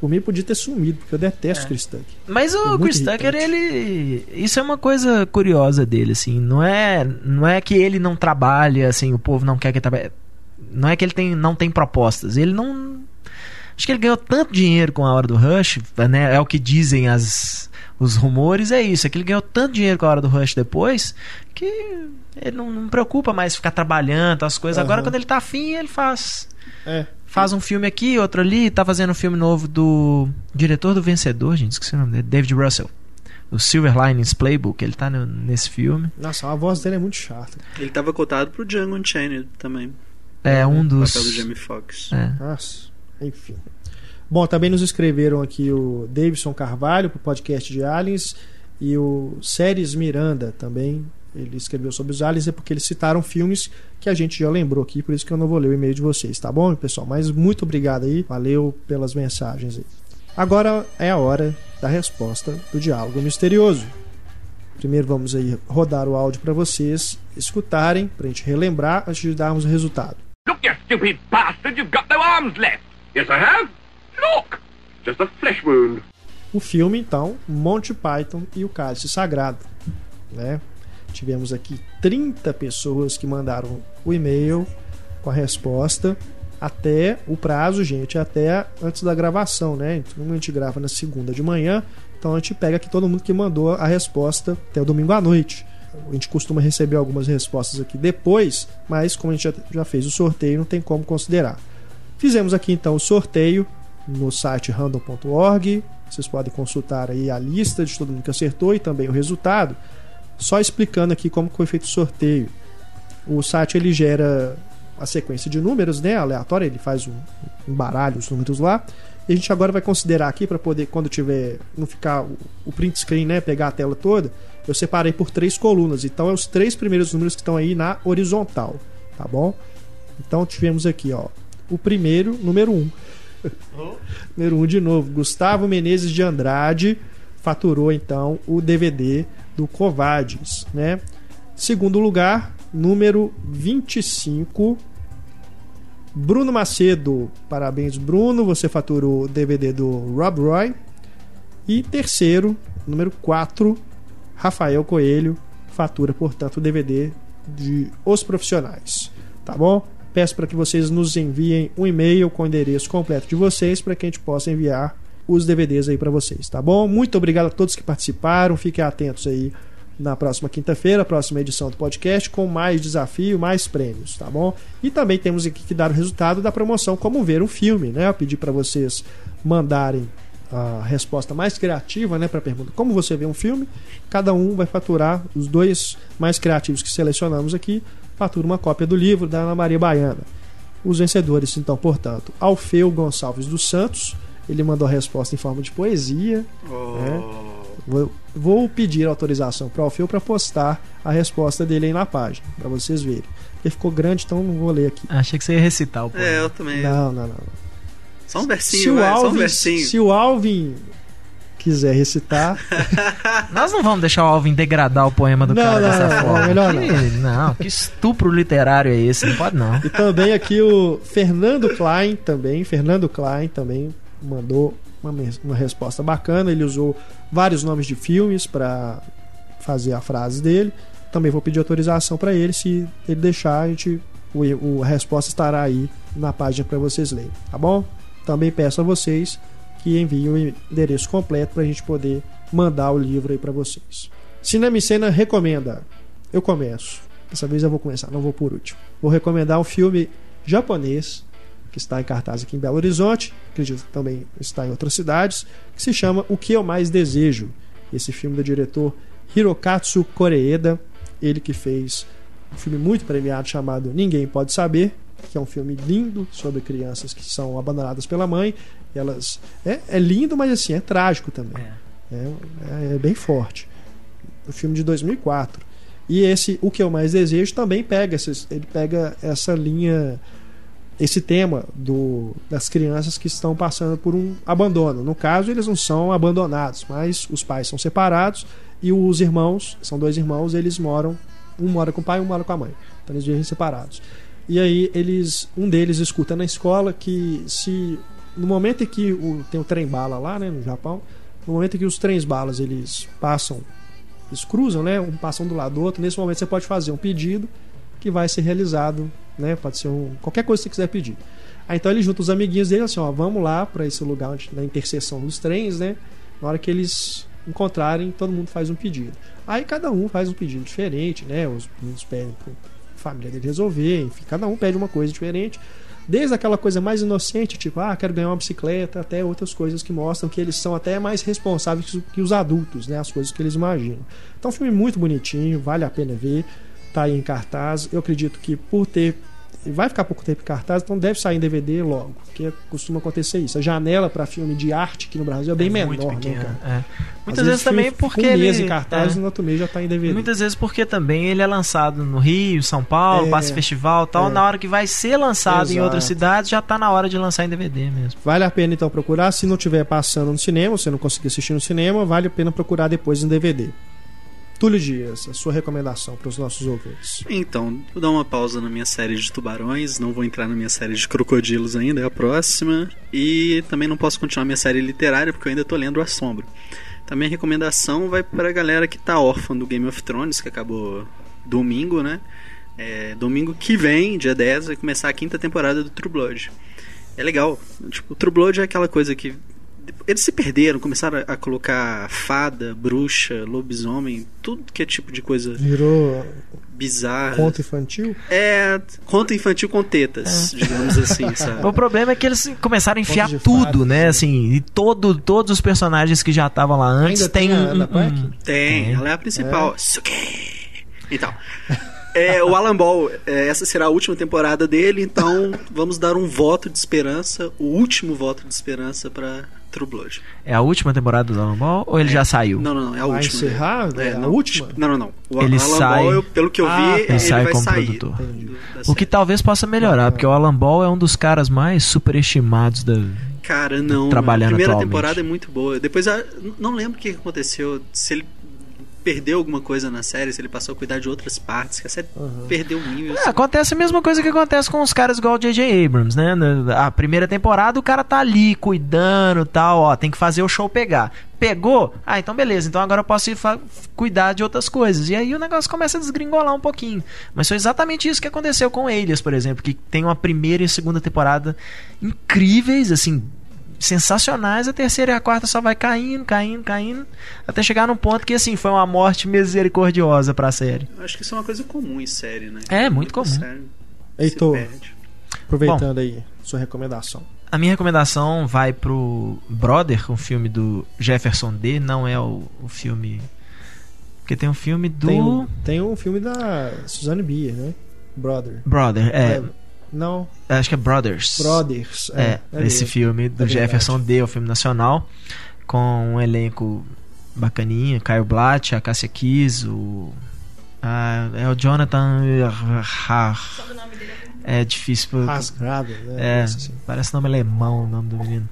Por mim, podia ter sumido, porque eu detesto
É.
Chris Tucker.
Mas
É
o
muito
Chris Tucker,
irritante.
ele. Isso é uma coisa curiosa dele, assim. Não é, não é que ele não trabalha, assim, o povo não quer que ele trabalhe. Não é que ele tem, não tem propostas. Ele não. Acho que ele ganhou tanto dinheiro com a hora do Rush, né? É o que dizem as, os rumores, é isso. É que ele ganhou tanto dinheiro com a hora do Rush depois que ele não, não preocupa mais ficar trabalhando, as coisas. Agora,
Aham.
quando ele tá afim, ele faz.
É.
Faz um filme aqui, outro ali, tá fazendo um filme novo do diretor do Vencedor, gente, esqueci o nome dele, David Russell. O Silver Linings Playbook, ele tá no- nesse filme.
Nossa, a voz dele é muito chata.
Ele tava cotado pro Django Unchained também.
É um
O
dos.
papel do Jamie Foxx.
É.
Nossa, enfim. Bom, também nos escreveram aqui o Davidson Carvalho pro podcast de Aliens e o Séries Miranda também. Ele escreveu sobre os aliens, é porque eles citaram filmes que a gente já lembrou aqui, por isso que eu não vou ler o e-mail de vocês, tá bom, pessoal? Mas muito obrigado aí, valeu pelas mensagens aí. Agora é a hora da resposta do diálogo misterioso. Primeiro vamos aí rodar o áudio para vocês escutarem, pra gente relembrar antes de darmos o resultado.
Look, you stupid bastard, you've got no arms left. Yes, I have. Look! Just a flesh wound.
O filme, então, Monty Python e o Cálice Sagrado. Né? Tivemos aqui 30 pessoas que mandaram o e-mail com a resposta até o prazo, gente, até antes da gravação, né? Como a gente grava na segunda de manhã, então a gente pega aqui todo mundo que mandou a resposta até o domingo à noite. A gente costuma receber algumas respostas aqui depois, mas como a gente já fez o sorteio, não tem como considerar. Fizemos aqui então o sorteio no site random.org. Vocês podem consultar aí a lista de todo mundo que acertou e também o resultado. Só explicando aqui como foi feito o sorteio. O site ele gera a sequência de números, né, aleatória, ele faz um, um baralho os números lá E a gente agora vai considerar aqui para poder, quando tiver, não ficar o, o print screen, né, pegar a tela toda, eu separei por três colunas. Então, é os três primeiros números que estão aí na horizontal, tá bom? Então, tivemos aqui, ó, o primeiro, número 1. Um. Número 1 um de novo. Gustavo Menezes de Andrade faturou então o DVD do Covades, né? Segundo lugar, número 25, Bruno Macedo. Parabéns, Bruno, você faturou o DVD do Rob Roy. E terceiro, número 4, Rafael Coelho, fatura, portanto, o DVD de Os Profissionais. Tá bom? Peço para que vocês nos enviem um e-mail com o endereço completo de vocês para que a gente possa enviar os DVDs aí para vocês, tá bom? Muito obrigado a todos que participaram. Fiquem atentos aí na próxima quinta-feira, próxima edição do podcast, com mais desafio, mais prêmios, tá bom? E também temos aqui que dar o resultado da promoção Como Ver um Filme, né? Eu pedi para vocês mandarem a resposta mais criativa, né, para a pergunta como você vê um filme. Cada um vai faturar os dois mais criativos que selecionamos aqui, fatura uma cópia do livro da Ana Maria Baiana. Os vencedores, então, portanto, Alfeu Gonçalves dos Santos, ele mandou a resposta em forma de poesia.
Oh.
Né? Vou, vou, pedir autorização para o Alfeu para postar a resposta dele aí na página, para vocês verem. Ele ficou grande, então não vou ler aqui.
Achei que você ia recitar o poema.
É, eu também.
Não, não, não.
Só um versinho,
se o Alvin,
só um versinho.
Se o Alvin quiser recitar.
Nós não vamos deixar o Alvin degradar o poema do
não,
cara
não,
dessa
não,
forma.
Não, melhor não.
Que, não, que estupro literário é esse? Não pode não.
E também aqui o Fernando Klein também, Fernando Klein também mandou uma, uma resposta bacana. Ele usou vários nomes de filmes para fazer a frase dele. Também vou pedir autorização para ele. Se ele deixar, a, gente, o, o, a resposta estará aí na página para vocês lerem, tá bom? Também peço a vocês que enviem o endereço completo para a gente poder mandar o livro aí para vocês. Cinema e Cena recomenda. Eu começo. Dessa vez eu vou começar, não vou por último. Vou recomendar um filme japonês que está em cartaz aqui em Belo Horizonte, acredito que também está em outras cidades, que se chama O que eu mais desejo. Esse filme do diretor Hirokatsu Koreeda, ele que fez um filme muito premiado chamado Ninguém Pode Saber, que é um filme lindo sobre crianças que são abandonadas pela mãe. Elas é, é lindo, mas assim é trágico também. É, é, é bem forte. O filme de 2004. E esse O que eu mais desejo também pega essa, ele pega essa linha esse tema do, das crianças que estão passando por um abandono. No caso, eles não são abandonados, mas os pais são separados e os irmãos, são dois irmãos, eles moram, um mora com o pai e um mora com a mãe. Então eles vivem separados. E aí eles, um deles escuta na escola que se no momento em que o, tem o trem bala lá, né, no Japão, no momento em que os trens balas eles passam, eles cruzam, né, um passam do lado do outro, nesse momento você pode fazer um pedido que vai ser realizado, né, pode ser um, qualquer coisa que você quiser pedir. Aí então ele junta os amiguinhos dele assim, ó, vamos lá para esse lugar onde, na interseção dos trens, né? Na hora que eles encontrarem, todo mundo faz um pedido. Aí cada um faz um pedido diferente, né? Os meninos pedem pro família dele resolver, enfim, cada um pede uma coisa diferente. Desde aquela coisa mais inocente, tipo, ah, quero ganhar uma bicicleta, até outras coisas que mostram que eles são até mais responsáveis que os adultos, né? As coisas que eles imaginam. Então, um filme muito bonitinho, vale a pena ver. Tá aí em cartaz. Eu acredito que por ter vai ficar pouco tempo em cartaz, então deve sair em DVD logo, porque costuma acontecer isso. A janela para filme de arte aqui no Brasil é bem
É
menor,
muito
né,
pequeno,
cara?
é. Muitas vezes também
filme
porque
um mês
ele
em cartaz
é.
no outro mês já tá em DVD.
Muitas vezes porque também ele é lançado no Rio, São Paulo,
É,
passa festival e tal.
é.
Na hora que vai ser lançado em
Exato.
outras cidades, já tá na hora de lançar em DVD mesmo.
Vale a pena então procurar. Se não estiver passando no cinema, você não conseguir assistir no cinema, vale a pena procurar depois em DVD. Túlio Dias, a sua recomendação para os nossos ouvintes.
Então, vou dar uma pausa na minha série de tubarões, não vou entrar na minha série de crocodilos ainda, é a próxima. E também não posso continuar minha série literária porque eu ainda tô lendo O Assombro. Também a recomendação vai pra galera que tá órfã do Game of Thrones, que acabou domingo, né? É, domingo que vem, dia 10, vai começar a quinta temporada do True Blood. É legal. Tipo, o True Blood é aquela coisa que. Eles se perderam, começaram a- colocar fada, bruxa, lobisomem, tudo que é tipo de coisa
Virou
bizarra.
conto infantil?
É, conto infantil com tetas, digamos assim, sabe?
O problema é que eles começaram a enfiar tudo,
fadas,
né?
né?
Assim, e todo, todos os personagens que já estavam lá antes
Ainda
tem
tem a
um, um-?
Tem,
Tem.
ela é a principal. Suki! Então, É, o Alan Ball, é, essa será a última temporada dele, então vamos dar um voto de esperança, o último voto de esperança pra True Blood.
É a última temporada do Dragon Ball ou ele já saiu?
Não, não, não, é a
Vai
última.
encerrar?
É,
É a
não,
última?
Não, não, não. O
Ele
Alan
sai-
Ball, eu- pelo que eu vi,
Ah,
ele,
ele
sai
vai
como
sair.
produtor.
da
O que talvez possa melhorar, porque o Alan Ball é um dos caras mais superestimados da.
Cara, não.
trabalhando
A primeira
atualmente.
temporada é muito boa. Depois, não lembro o que aconteceu. Se ele perdeu alguma coisa na série, se ele passou a cuidar de outras partes, que a série perdeu o nível.
É,
assim.
acontece a mesma coisa que acontece com os caras igual o J.J. Abrams, né? A primeira temporada o cara tá ali cuidando tal, ó, tem que fazer o show pegar. Pegou? Ah, então beleza, então agora eu posso ir cuidar de outras coisas. E aí o negócio começa a desgringolar um pouquinho. Mas foi exatamente isso que aconteceu com Alias, por exemplo, que tem uma primeira e segunda temporada incríveis, assim, sensacionais, a terceira e a quarta só vai caindo, caindo, caindo, até chegar num ponto que assim, foi uma morte misericordiosa pra série.
Eu Acho que isso é uma coisa comum em série, né?
É, muito comum.
série
Heitor, aproveitando aí, sua recomendação.
A minha recomendação vai pro Brother, um filme do Jefferson D. Não é o, o filme. Porque tem um filme do.
Tem, um, tem um filme da Suzanne Bier, né? Brother.
Brother, é,
Não,
Acho que é Brothers.
Brothers.
É,
é
esse
mesmo.
filme do
É.
Jefferson D. É o filme nacional. Com um elenco bacaninha: Caio Blatt, a Cássia Kiss, o. ah, é o Jonathan. É difícil. por-
Rasgado, né?
É,
assim.
parece nome alemão o nome do menino.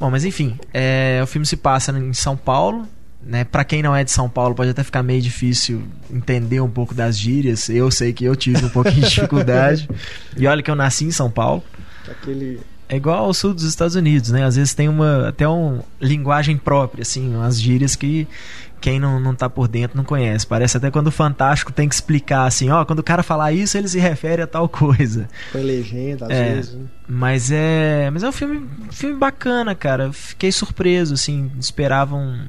Bom, mas enfim, é, o filme se passa em São Paulo. Né, para quem não é de São Paulo, pode até ficar meio difícil entender um pouco das gírias. Eu sei que eu tive um pouquinho de dificuldade. E olha que eu nasci em São Paulo.
Aquele.
É igual ao sul dos Estados Unidos, né? Às vezes tem uma até uma linguagem própria, assim, umas gírias que quem não, não tá por dentro não conhece. Parece até quando o Fantástico tem que explicar assim, ó, quando o cara falar isso, ele se refere a tal coisa.
Foi legenda, às
É.
vezes. né?
Mas é, mas é um filme, filme bacana, cara. Fiquei surpreso, assim, esperava um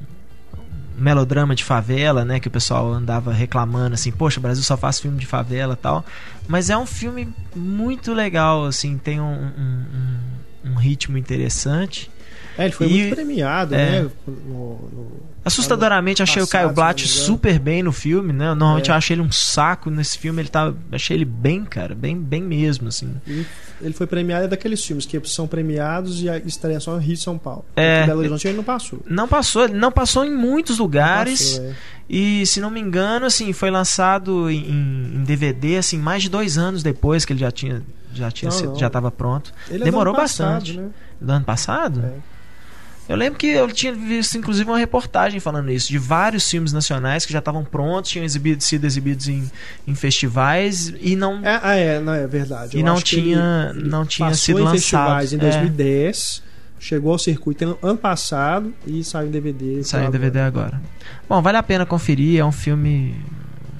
melodrama de favela, né, que o pessoal andava reclamando assim, poxa, o Brasil só faz filme de favela, tal. Mas é um filme muito legal, assim, tem um, um- um ritmo interessante.
É, ele foi
E-
muito premiado,
é.
né? No, no-
Assustadoramente achei o Caio
Passado,
Blatt super bem no filme, né? Normalmente
É.
eu achei ele um saco nesse filme, ele tá, achei ele bem, cara, bem, bem mesmo, assim.
E ele foi premiado é daqueles filmes que são premiados e a estreia só no Rio e São Paulo.
É.
Belo Horizonte ele não passou.
Não passou, ele não passou em muitos lugares.
Passou, é.
E se não me engano, assim, foi lançado em, em DVD assim mais de dois anos depois que ele já tinha já tinha
Não,
sido-
não.
já estava pronto.
Ele é
Demorou
passado,
bastante.
né?
Do ano passado?
É.
Eu lembro que eu tinha visto inclusive uma reportagem falando isso de vários filmes nacionais que já estavam prontos, tinham exibido, sido exibidos em, em festivais e não
É, ah, é, não, é verdade.
E
Eu
não
acho que
tinha-
ele- ele
não tinha
passou
sido
em
lançado.
festivais em
É.
2010, chegou ao circuito ano- ano passado e saiu em DVD.
saiu em
agora.
DVD agora. Bom, vale a pena conferir, é um filme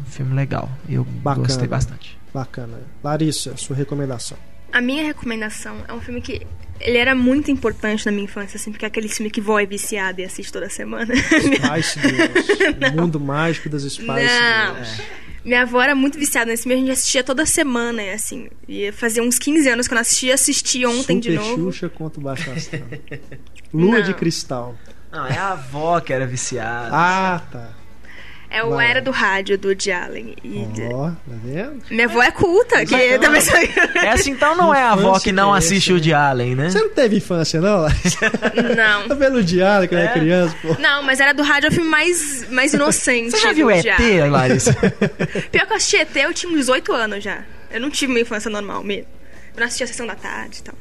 um filme legal. Eu
Bacana.
gostei bastante.
Bacana. Larissa, sua recomendação.
A minha recomendação é um filme que ele era muito importante na minha infância, assim, porque é aquele filme que vó é viciada e assiste toda semana.
Spice Girls. O mundo mágico das Spice
Não.
Girls.
Minha avó era muito viciada nesse filme, a gente assistia toda semana, e assim. E fazia uns 15 anos que eu não assistia, assisti ontem de
Super
novo.
Xuxa contra o Baixo Astral. Lua
Não.
de Cristal.
Não, é a avó que era viciada.
Ah, tá.
É o
Vai.
Era do Rádio, do Woody Allen. E
Ó, tá vendo?
Minha avó é culta, que também sou...
Essa então não é a avó que não
que é
assiste o de Allen, né?
Você não teve infância, não? Larissa?
Não.
Tá vendo o diário quando era criança, pô?
Não, mas Era do Rádio é o filme mais, mais inocente.
Você já viu
Woody
ET,
Allen.
Larissa?
Pior que eu assisti ET, eu tinha uns 18 anos já. Eu não tive uma infância normal mesmo. Eu não assistia a Sessão da Tarde e tal.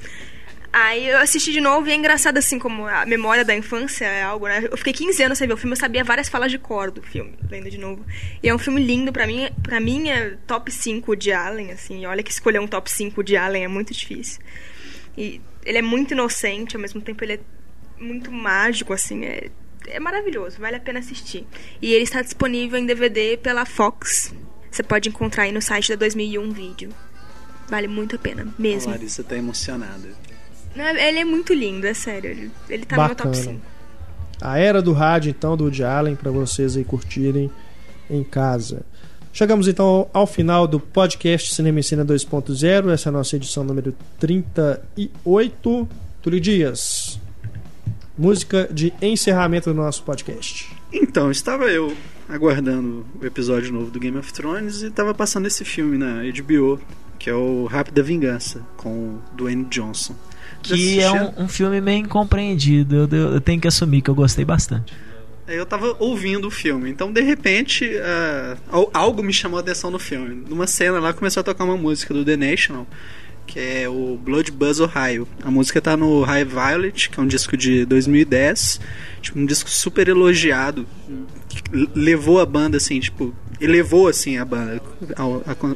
Aí eu assisti de novo e é engraçado assim como a memória da infância é algo, né? Eu fiquei 15 anos sem ver o filme, eu sabia várias falas de cor do filme, lendo de novo. E é um filme lindo, pra mim, pra mim é top 5 de Allen, assim. Olha que escolher um top 5 de Allen é muito difícil. E ele é muito inocente, ao mesmo tempo ele é muito mágico, assim, é, é maravilhoso, vale a pena assistir. E ele está disponível em DVD pela Fox. Você pode encontrar aí no site da 2001 Vídeo. Vale muito a pena,
A
mesmo.
Larissa tá emocionada.
Não, ele é muito lindo, é sério. Ele, ele tá no meu top
Bacana.
5.
A era do rádio, então, do Woody Allen, pra vocês aí curtirem em casa. Chegamos então ao final do podcast Cinema em Cena 2.0. Essa é a nossa edição número 38. Túlio Dias. música de encerramento do nosso podcast.
Então, estava eu aguardando o episódio novo do Game of Thrones e estava passando esse filme na HBO, que é o Rápida Vingança, com o Dwayne Johnson.
Que é um, um filme meio incompreendido. Eu, eu, tenho que assumir que eu gostei bastante.
Eu tava ouvindo o filme, então de repente uh, algo me chamou a atenção no filme. Numa cena lá começou a tocar uma música do The National, que é o Blood Buzz Ohio. A música tá no High Violet, que é um disco de 2010, tipo, um disco super elogiado, levou a banda assim, tipo, elevou assim a banda,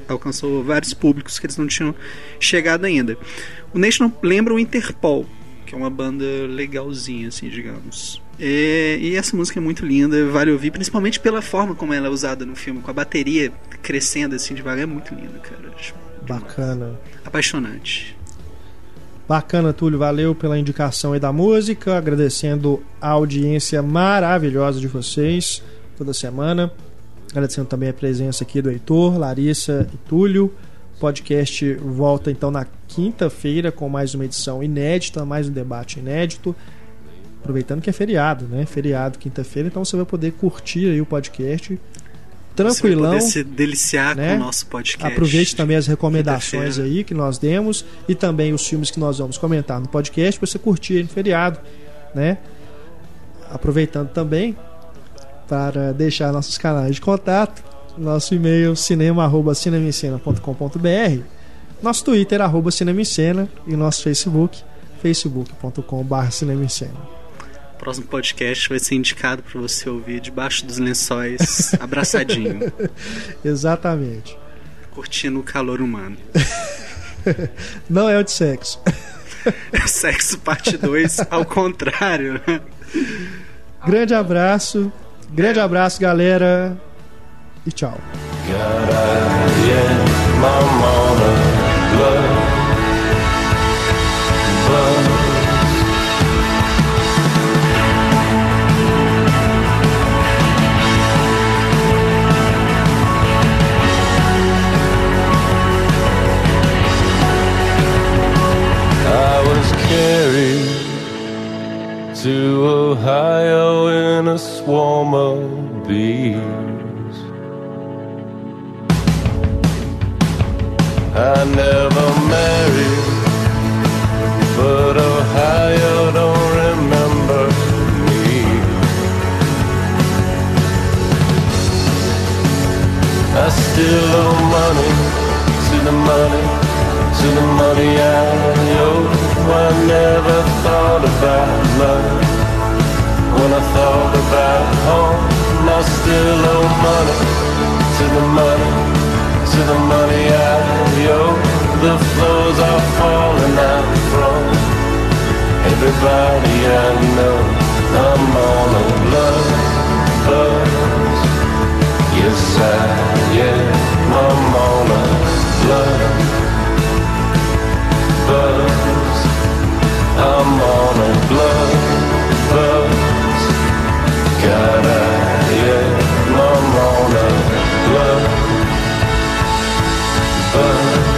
alcançou vários públicos que eles não tinham chegado ainda. O National lembra o Interpol, que é uma banda legalzinha assim, digamos. E, e, essa música é muito linda, vale ouvir, principalmente pela forma como ela é usada no filme, com a bateria crescendo assim devagar, é muito linda, cara.
Bacana.
Apaixonante.
Bacana, Túlio, valeu pela indicação aí da música, agradecendo a audiência maravilhosa de vocês toda semana. Agradecendo também a presença aqui do Heitor, Larissa e Túlio. Podcast volta então na quinta-feira com mais uma edição inédita, mais um debate inédito. Aproveitando que é feriado, né? Feriado quinta-feira, então você vai poder curtir aí o podcast tranquilão. Você vai poder
se deliciar né? com o nosso podcast.
Aproveite também as recomendações aí que nós demos e também os filmes que nós vamos comentar no podcast para você curtir no feriado, né? Aproveitando também para deixar nossos canais de contato, nosso e-mail cinema@cinemicena.com.br, nosso Twitter arroba cinemicena e nosso Facebook facebook.com/cinemicena
próximo podcast vai ser indicado para você ouvir debaixo dos lençóis, abraçadinho.
Exatamente.
Curtindo o calor humano.
Não é o de sexo.
sexo parte 2, ao contrário.
Grande abraço. Grande abraço, galera. E tchau. to Ohio in a swarm of bees. I never married, but Ohio don't remember me. I still owe money to the money, to the money I owe. I never thought about love. When I thought about home, I still owe money to the money, to the money I owe. The flows are falling out from everybody I know. I'm on a love, buzz. Yes, I am. I'm on a love, buzz. I'm on a love, buzz. God, I am. I'm on a blood over